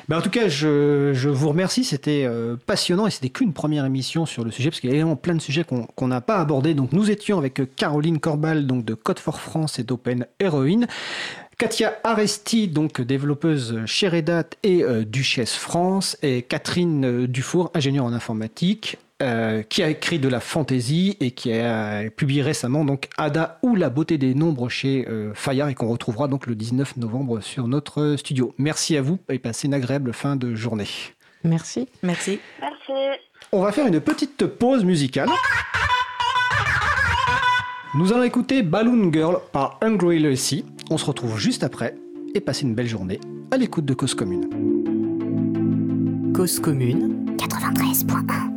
Ben, en tout cas, je, je vous remercie. C'était euh, passionnant et c'était qu'une première émission sur le sujet parce qu'il y a évidemment plein de sujets qu'on n'a pas abordés. Donc, nous étions avec Caroline Corbal donc de Code for France et d'Open Heroine. Katia Aresti, donc développeuse chez Red Hat et euh, Duchesse France, et Catherine euh, Dufour, ingénieure en informatique, euh, qui a écrit de la fantaisie et qui a publié récemment donc Ada ou la beauté des nombres chez euh, Fayard et qu'on retrouvera donc le 19 novembre sur notre studio. Merci à vous et passez une agréable fin de journée. Merci. Merci. Merci. On va faire une petite pause musicale. Nous allons écouter Balloon Girl par Hungry Lucy. On se retrouve juste après et passez une belle journée à l'écoute de Cause Commune. Cause commune 93.1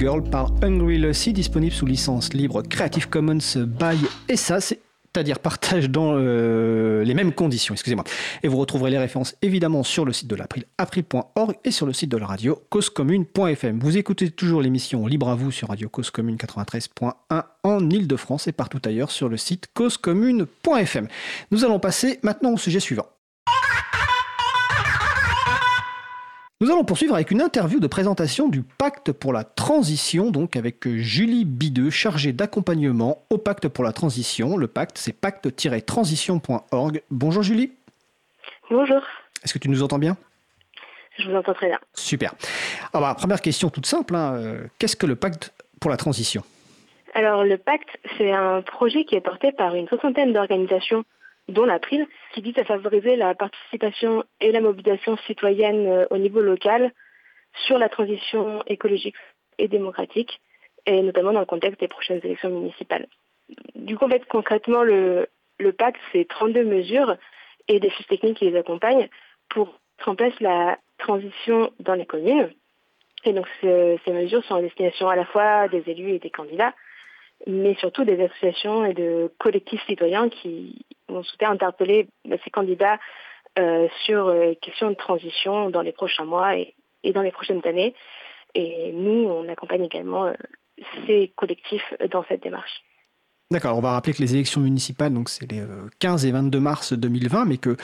Girl par Hungry Lucy, disponible sous licence libre Creative Commons by ESA, c'est-à-dire partage dans euh, les mêmes conditions, excusez-moi. Et vous retrouverez les références évidemment sur le site de l'April, april.org et sur le site de la radio causecommune.fm. Vous écoutez toujours l'émission Libre à vous sur Radio Cause Commune 93.1 en Ile-de-France et partout ailleurs sur le site causecommune.fm. Nous allons passer maintenant au sujet suivant. Nous allons poursuivre avec une interview de présentation du Pacte pour la transition, donc avec Julie Bideux, chargée d'accompagnement au Pacte pour la transition. Le pacte, c'est pacte-transition.org. Bonjour Julie. Bonjour, Est-ce que tu nous entends bien? Je vous entends très bien. Super. Alors, bah, première question toute simple. hein, euh, Qu'est-ce que le Pacte pour la transition? Alors le pacte, c'est un projet qui est porté par une soixantaine d'organisations, dont l'April, qui vise à favoriser la participation et la mobilisation citoyenne euh, au niveau local sur la transition écologique et démocratique, et notamment dans le contexte des prochaines élections municipales. Du coup, en fait, concrètement, le, pacte, c'est 32 mesures et des fiches techniques qui les accompagnent pour place la transition dans les communes. Et donc, ce- ces mesures sont à destination à la fois des élus et des candidats, mais surtout des associations et de collectifs citoyens qui vont souhaiter interpeller bah, ces candidats euh, sur euh, les questions de transition dans les prochains mois et, dans les prochaines années. Et nous, on accompagne également euh, ces collectifs dans cette démarche. D'accord, on va rappeler que les élections municipales, donc c'est les euh, 15 et 22 mars 2020, mais que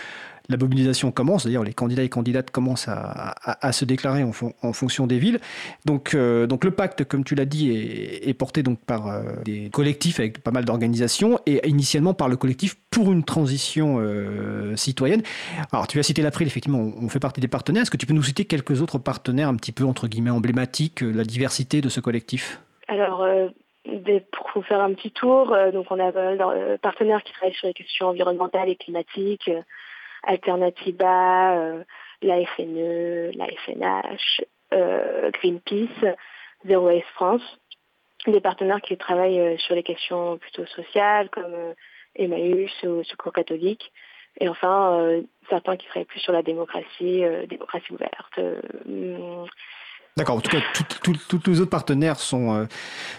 la mobilisation commence, c'est-à-dire les candidats et candidates commencent à, se déclarer en, fon- en fonction des villes. Donc, euh, donc le pacte, comme tu l'as dit, est, porté donc par euh, des collectifs avec pas mal d'organisations et initialement par le collectif pour une transition euh, citoyenne. Alors tu as cité l'April, effectivement, on, fait partie des partenaires. Est-ce que tu peux nous citer quelques autres partenaires un petit peu entre guillemets emblématiques, la diversité de ce collectif? Alors, pour faire un petit tour, donc on a partenaires qui travaillent sur les questions environnementales et climatiques, Alternativa, euh, la FNE, la FNH, euh, Greenpeace, Zero Waste France, des partenaires qui travaillent euh, sur les questions plutôt sociales comme euh, Emmaüs ou Secours catholique, et enfin euh, certains qui travaillent plus sur la démocratie, démocratie ouverte, D'accord, en tout cas, tous les autres partenaires sont, euh,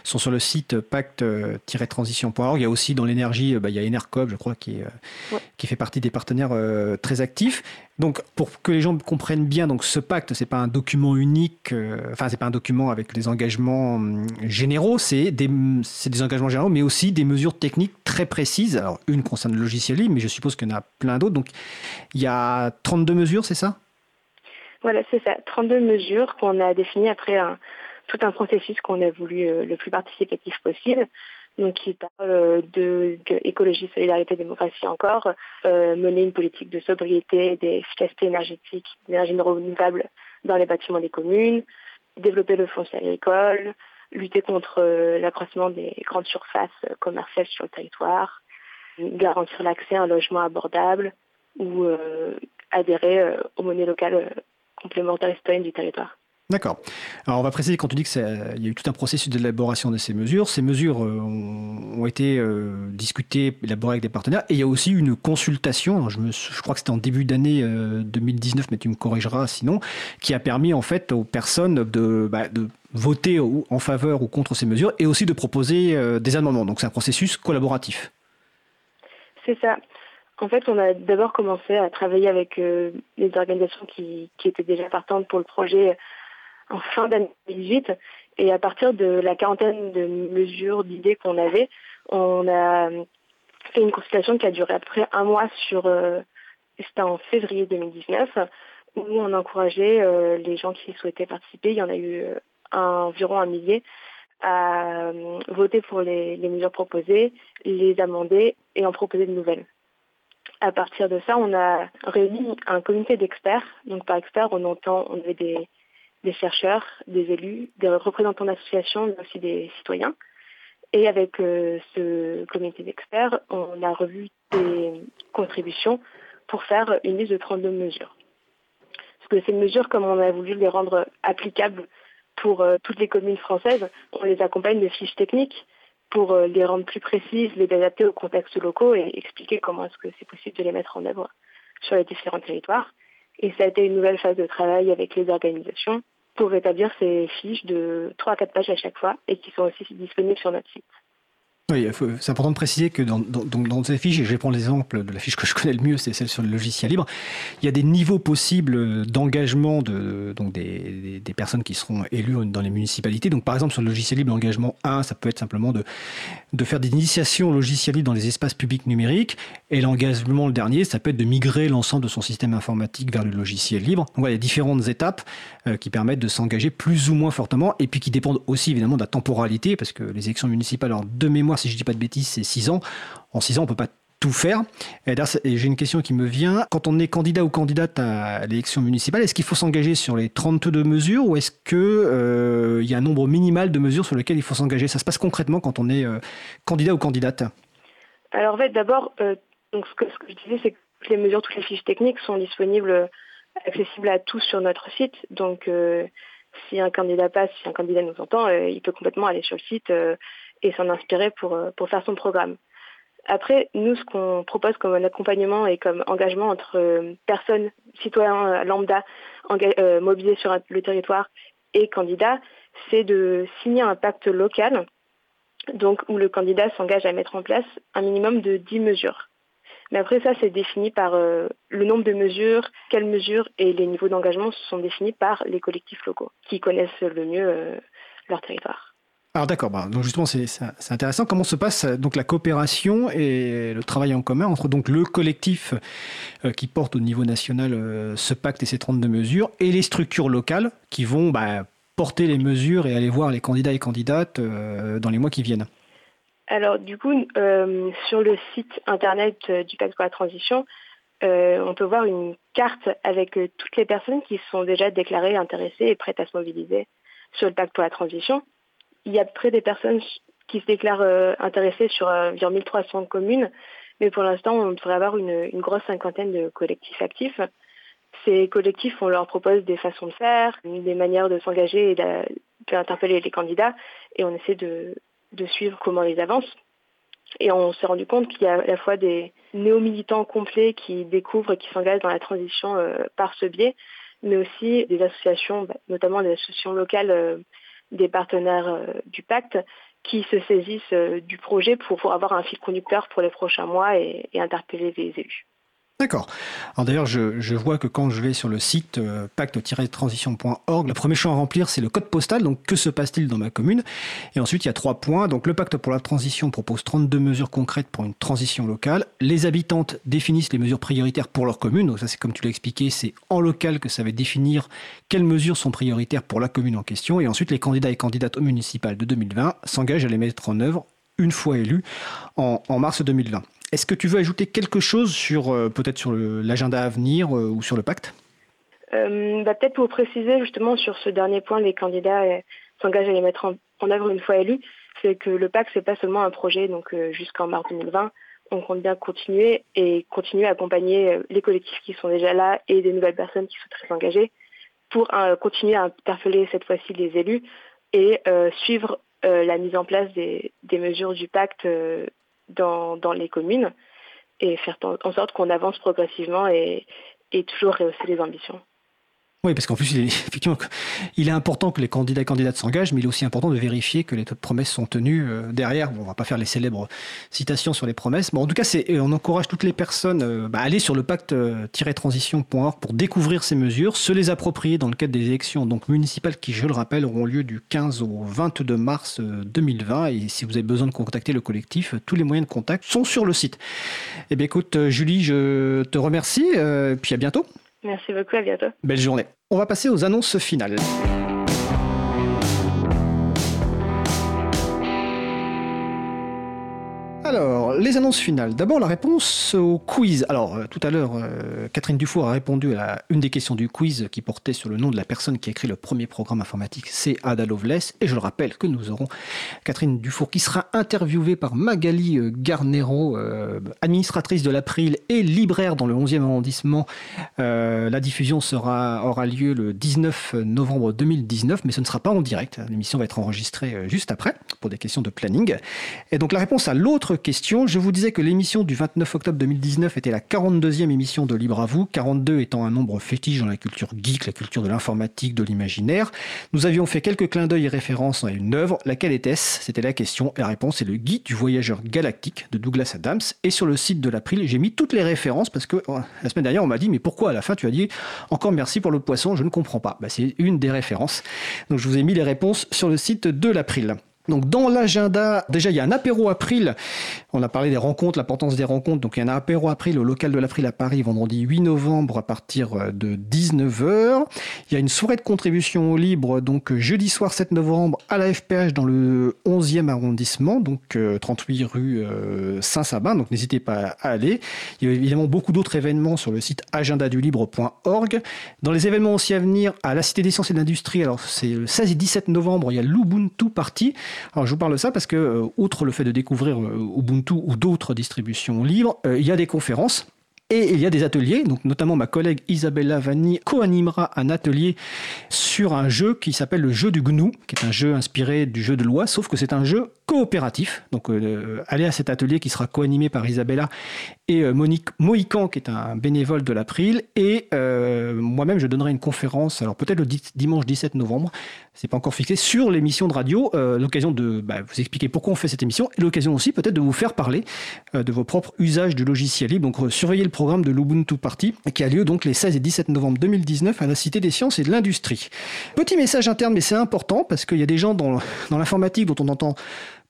sont sur le site pacte-transition.org. Il y a aussi dans l'énergie, euh, bah, il y a Enercop, je crois, qui, euh, Ouais. qui fait partie des partenaires euh, très actifs. Donc, pour que les gens comprennent bien, donc ce pacte, c'est pas un document unique, enfin, c'est pas un document avec des engagements hum, généraux, c'est des, des engagements généraux, mais aussi des mesures techniques très précises. Alors, une concerne le logiciel libre, mais je suppose qu'il y en a plein d'autres. Donc, il y a 32 mesures, c'est ça? Voilà, c'est ça. 32 mesures qu'on a définies après un- tout un processus qu'on a voulu euh, le plus participatif possible. Donc, qui parle euh, de, écologie, solidarité, démocratie encore, euh, mener une politique de sobriété, d'efficacité énergétique, d'énergie renouvelable dans les bâtiments des communes, développer le foncier agricole, lutter contre euh, l'accroissement des grandes surfaces commerciales sur le territoire, garantir l'accès à un logement abordable ou euh, adhérer aux monnaies locales euh, complémentaires et citoyennes du territoire. D'accord. Alors on va préciser quand tu dis qu'il y a eu tout un processus d'élaboration de ces mesures. Ces mesures euh, ont, été euh, discutées, élaborées avec des partenaires, et il y a aussi une consultation. Alors, je, me, sou- je crois que c'était en début d'année euh, 2019, mais tu me corrigeras sinon, qui a permis en fait aux personnes de, bah, de voter ou- en faveur ou contre ces mesures, et aussi de proposer euh, des amendements. Donc c'est un processus collaboratif. C'est ça. En fait, on a d'abord commencé à travailler avec euh, les organisations qui, qui étaient déjà partantes pour le projet en fin d'année 2018. Et à partir de la quarantaine de mesures, d'idées qu'on avait, on a fait une consultation qui a duré à peu près un mois sur, euh, c'était en février 2019, où on encourageait euh, les gens qui souhaitaient participer. Il y en a eu euh, environ un millier à euh, voter pour les, les mesures proposées, les amender et en proposer de nouvelles. À partir de ça, on a réuni un comité d'experts. Donc par experts, on entend, on avait des, chercheurs, des élus, des représentants d'associations, mais aussi des citoyens. Et avec euh, ce comité d'experts, on a revu des contributions pour faire une liste de 32 mesures. Parce que ces mesures, comme on a voulu les rendre applicables pour euh, toutes les communes françaises, on les accompagne de fiches techniques pour euh, les rendre plus précises, les adapter aux contextes locaux et expliquer comment est-ce que c'est possible de les mettre en œuvre sur les différents territoires. Et ça a été une nouvelle phase de travail avec les organisations pour établir ces fiches de 3 à 4 pages à chaque fois et qui sont aussi disponibles sur notre site. Oui, c'est important de préciser que dans, dans, ces fiches, et je vais prendre l'exemple de la fiche que je connais le mieux, c'est celle sur le logiciel libre, il y a des niveaux possibles d'engagement de, donc des personnes qui seront élues dans les municipalités. Donc par exemple sur le logiciel libre, l'engagement 1, ça peut être simplement de, de faire des initiations au logiciel libre dans les espaces publics numériques, et l'engagement le dernier, ça peut être de migrer l'ensemble de son système informatique vers le logiciel libre. Donc voilà, il y a différentes étapes euh, qui permettent de s'engager plus ou moins fortement, et puis qui dépendent aussi évidemment de la temporalité, parce que les élections municipales, alors de mémoire, si je dis pas de bêtises, c'est 6 ans. En 6 ans, on peut pas tout faire. Et j'ai une question qui me vient. Quand on est candidat ou candidate à l'élection municipale, est-ce qu'il faut s'engager sur les 32 mesures ou est-ce que euh, y a un nombre minimal de mesures sur lesquelles il faut s'engager? Ça se passe concrètement quand on est euh, candidat ou candidate? Alors en fait, d'abord, euh, ce que, ce que je disais, c'est que les mesures, toutes les fiches techniques sont disponibles, accessibles à tous sur notre site. Donc si un candidat passe, si un candidat nous entend, il peut complètement aller sur le site et s'en inspirer pour, euh, pour faire son programme. Après, nous, ce qu'on propose comme un accompagnement et comme engagement entre euh, personnes, citoyens euh, lambda, mobilisés sur le territoire et candidats, c'est de signer un pacte local donc où le candidat s'engage à mettre en place un minimum de 10 mesures. Mais après ça, c'est défini par le nombre de mesures, quelles mesures et les niveaux d'engagement sont définis par les collectifs locaux qui connaissent le mieux leur territoire. Alors d'accord, bah, donc justement c'est intéressant. Comment se passe euh, donc la coopération et le travail en commun entre donc le collectif euh, qui porte au niveau national euh, ce pacte et ces 32 mesures et les structures locales qui vont bah, porter les mesures et aller voir les candidats et candidates dans les mois qui viennent? Alors du coup, sur le site internet du Pacte pour la transition, on peut voir une carte avec toutes les personnes qui sont déjà déclarées intéressées et prêtes à se mobiliser sur le Pacte pour la transition. Il y a près des personnes qui se déclarent euh, intéressées sur euh, environ 1300 communes, mais pour l'instant, on devrait avoir une, grosse cinquantaine de collectifs actifs. Ces collectifs, on leur propose des façons de faire, des manières de s'engager et d'interpeller les candidats, et on essaie de, suivre comment ils avancent. Et on s'est rendu compte qu'il y a à la fois des néo-militants complets qui découvrent et qui s'engagent dans la transition euh, par ce biais, mais aussi des associations, bah, notamment des associations locales des partenaires euh, du pacte, qui se saisissent euh, du projet pour, avoir un fil conducteur pour les prochains mois et interpeller les élus. D'accord. Alors d'ailleurs, je, vois que quand je vais sur le site euh, pacte-transition.org, le premier champ à remplir, c'est le code postal. Donc, que se passe-t-il dans ma commune? Et ensuite, il y a trois points. Donc, le pacte pour la transition propose 32 mesures concrètes pour une transition locale. Les habitantes définissent les mesures prioritaires pour leur commune. Donc, ça, c'est comme tu l'as expliqué, c'est en local que ça va définir quelles mesures sont prioritaires pour la commune en question. Et ensuite, les candidats et candidates au municipal de 2020 s'engagent à les mettre en œuvre une fois élus en, en mars 2020. Est-ce que tu veux ajouter quelque chose sur euh, peut-être sur l'agenda à venir euh, ou sur le pacte? Euh, bah, Peut-être pour préciser justement sur ce dernier point, les candidats s'engagent à les mettre en, œuvre une fois élus, c'est que le pacte, c'est pas seulement un projet donc jusqu'en mars 2020. On compte bien continuer et continuer à accompagner les collectifs qui sont déjà là et des nouvelles personnes qui souhaiteraient s'engager pour euh, continuer à interpeller cette fois-ci les élus et suivre la mise en place des, mesures du pacte dans, dans les communes et faire en sorte qu'on avance progressivement et, et toujours rehausser les ambitions. Oui, parce qu'en plus, il est, [laughs] effectivement, il est important que les candidats et candidates s'engagent, mais il est aussi important de vérifier que les promesses sont tenues euh, derrière. Bon, on va pas faire les célèbres citations sur les promesses. Bon, en tout cas, c'est, euh, on encourage toutes les personnes euh, bah, à aller sur le pacte-transition.org pour découvrir ces mesures, se les approprier dans le cadre des élections donc municipales qui, je le rappelle, auront lieu du 15 au 22 mars euh, 2020. Et si vous avez besoin de contacter le collectif, tous les moyens de contact sont sur le site. Eh bien, écoute, Julie, je te remercie, euh, puis à bientôt. Merci beaucoup, à bientôt. Belle journée. On va passer aux annonces finales. Alors, les annonces finales. D'abord, la réponse au quiz. Alors, euh, tout à l'heure, euh, Catherine Dufour a répondu à une des questions du quiz qui portait sur le nom de la personne qui a écrit le premier programme informatique, c'est Ada Lovelace. Et je le rappelle que nous aurons Catherine Dufour qui sera interviewée par Magali euh, Garnero, administratrice de l'April et libraire dans le 11e arrondissement. La diffusion aura lieu le 19 novembre 2019, mais ce ne sera pas en direct. L'émission va être enregistrée juste après pour des questions de planning. Et donc la réponse à l'autre Je vous disais que l'émission du 29 octobre 2019 était la 42e émission de Libre à vous, 42 étant un nombre fétiche dans la culture geek, la culture de l'informatique, de l'imaginaire. Nous avions fait quelques clins d'œil et références à une œuvre. Laquelle était-ce? C'était la question. La réponse est le Guide du voyageur galactique de Douglas Adams. Et sur le site de l'April, j'ai mis toutes les références parce que euh, la semaine dernière, on m'a dit Mais pourquoi à la fin tu as dit encore merci pour le poisson Je ne comprends pas. Bah, c'est une des références. Donc je vous ai mis les réponses sur le site de l'April. Donc dans l'agenda, déjà il y a un apéro April. On a parlé des rencontres, l'importance des rencontres. Donc il y a un apéro April au local de l'April à Paris vendredi 8 novembre à partir euh, de 19h. Il y a une soirée de contribution au libre donc euh, jeudi soir 7 novembre à la FPH dans le 11e arrondissement, donc euh, 38 rue euh, Saint-Sabin. Donc n'hésitez pas à aller. Il y a évidemment beaucoup d'autres événements sur le site agendadulibre.org. Dans les événements aussi à venir à la Cité des Sciences et de l'Industrie, alors c'est le 16 et 17 novembre, il y a l'Ubuntu Party. Alors je vous parle de ça parce que, euh, outre le fait de découvrir euh, Ubuntu ou d'autres distributions libres, euh, il y a des conférences. Et il y a des ateliers, donc notamment ma collègue Isabella Vanni co-animera un atelier sur un jeu qui s'appelle le jeu du GNU, qui est un jeu inspiré du jeu de loi, sauf que c'est un jeu coopératif. Donc euh, allez à cet atelier qui sera co-animé par Isabella et euh, Monique Mohican, qui est un bénévole de l'April. Et euh, moi-même, je donnerai une conférence, alors peut-être le di- dimanche 17 novembre, c'est pas encore fixé, sur l'émission de radio, euh, l'occasion de bah, vous expliquer pourquoi on fait cette émission, et l'occasion aussi peut-être de vous faire parler de vos propres usages du logiciel libre. Donc surveillez le programme de l'Ubuntu Party, qui a lieu donc les 16 et 17 novembre 2019 à la Cité des Sciences et de l'Industrie. Petit message interne, mais c'est important, parce qu'il y a des gens dans l'informatique dont on entend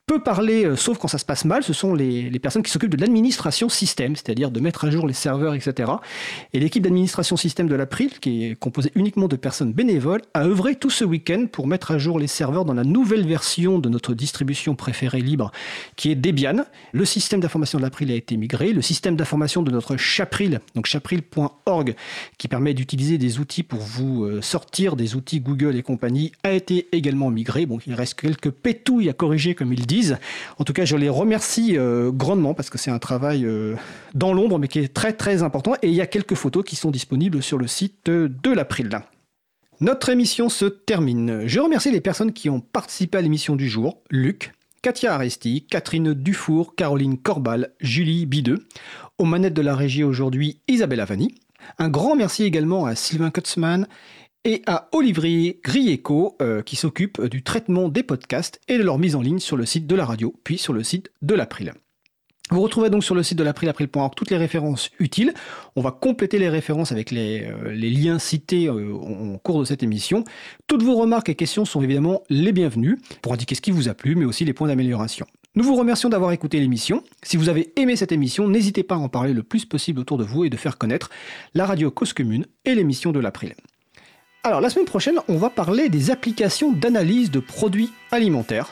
peu parler, euh, sauf quand ça se passe mal, ce sont les, personnes qui s'occupent de l'administration système, c'est-à-dire de mettre à jour les serveurs, etc. Et l'équipe d'administration système de l'April, qui est composée uniquement de personnes bénévoles, a œuvré tout ce week-end pour mettre à jour les serveurs dans la nouvelle version de notre distribution préférée libre, qui est Debian. Le système d'information de l'April a été migré, le système d'information de notre Chapril, donc chapril.org, qui permet d'utiliser des outils pour vous euh, sortir des outils Google et compagnie, a été également migré. Bon, il reste quelques pétouilles à corriger, comme ils En tout cas, je les remercie euh, grandement parce que c'est un travail euh, dans l'ombre, mais qui est très très important. Et il y a quelques photos qui sont disponibles sur le site de l'April. Notre émission se termine. Je remercie les personnes qui ont participé à l'émission du jour. Luc, Katia Aresti, Catherine Dufour, Caroline Corbal, Julie Bideux. Aux manettes de la régie aujourd'hui, Isabelle Avani. Un grand merci également à Sylvain Kutzmann et à Olivier Grieco euh, qui s'occupe du traitement des podcasts et de leur mise en ligne sur le site de la radio, puis sur le site de l'April. Vous retrouverez donc sur le site de l'April, april.org, toutes les références utiles. On va compléter les références avec les, euh, liens cités euh, en cours de cette émission. Toutes vos remarques et questions sont évidemment les bienvenues pour indiquer ce qui vous a plu, mais aussi les points d'amélioration. Nous vous remercions d'avoir écouté l'émission. Si vous avez aimé cette émission, n'hésitez pas à en parler le plus possible autour de vous et de faire connaître la radio Cause Commune et l'émission de l'April. Alors la semaine prochaine, on va parler des applications d'analyse de produits alimentaires.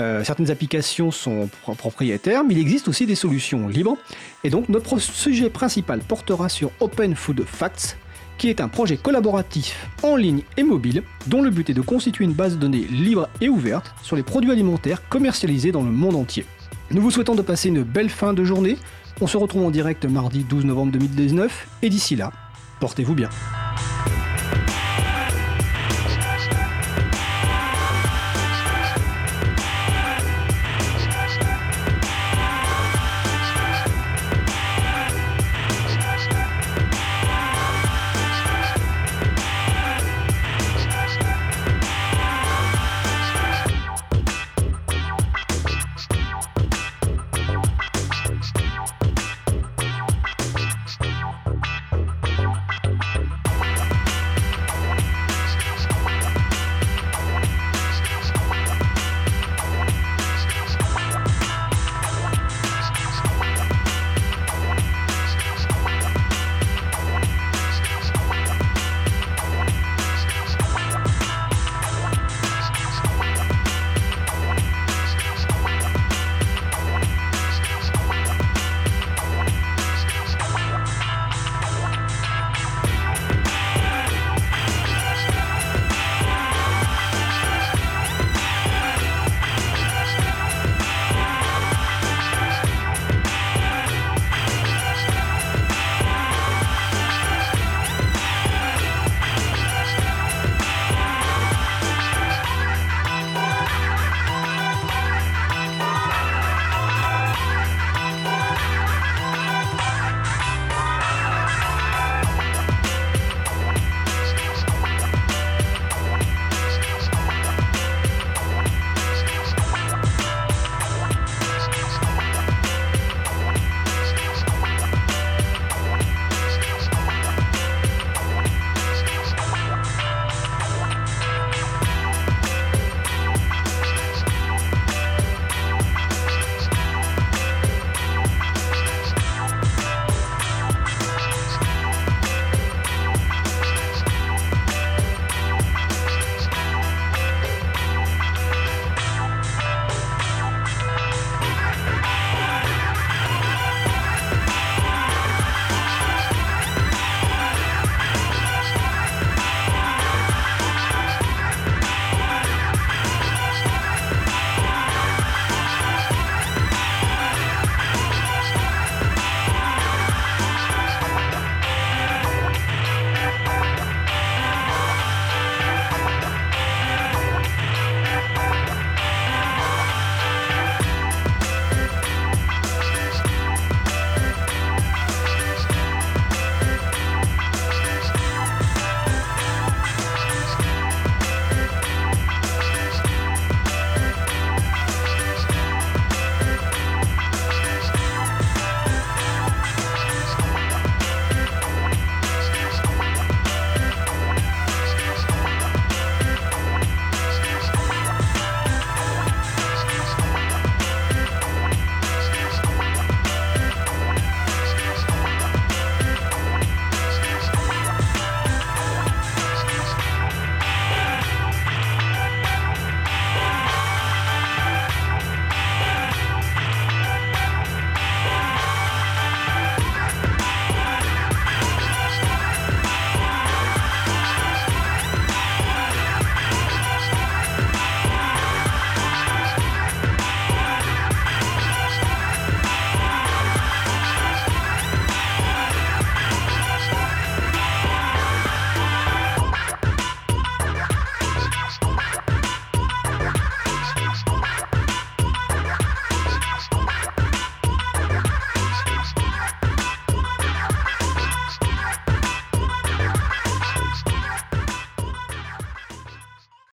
Euh, certaines applications sont pro- propriétaires, mais il existe aussi des solutions libres. Et donc notre sujet principal portera sur Open Food Facts, qui est un projet collaboratif en ligne et mobile, dont le but est de constituer une base de données libre et ouverte sur les produits alimentaires commercialisés dans le monde entier. Nous vous souhaitons de passer une belle fin de journée. On se retrouve en direct mardi 12 novembre 2019, et d'ici là, portez-vous bien.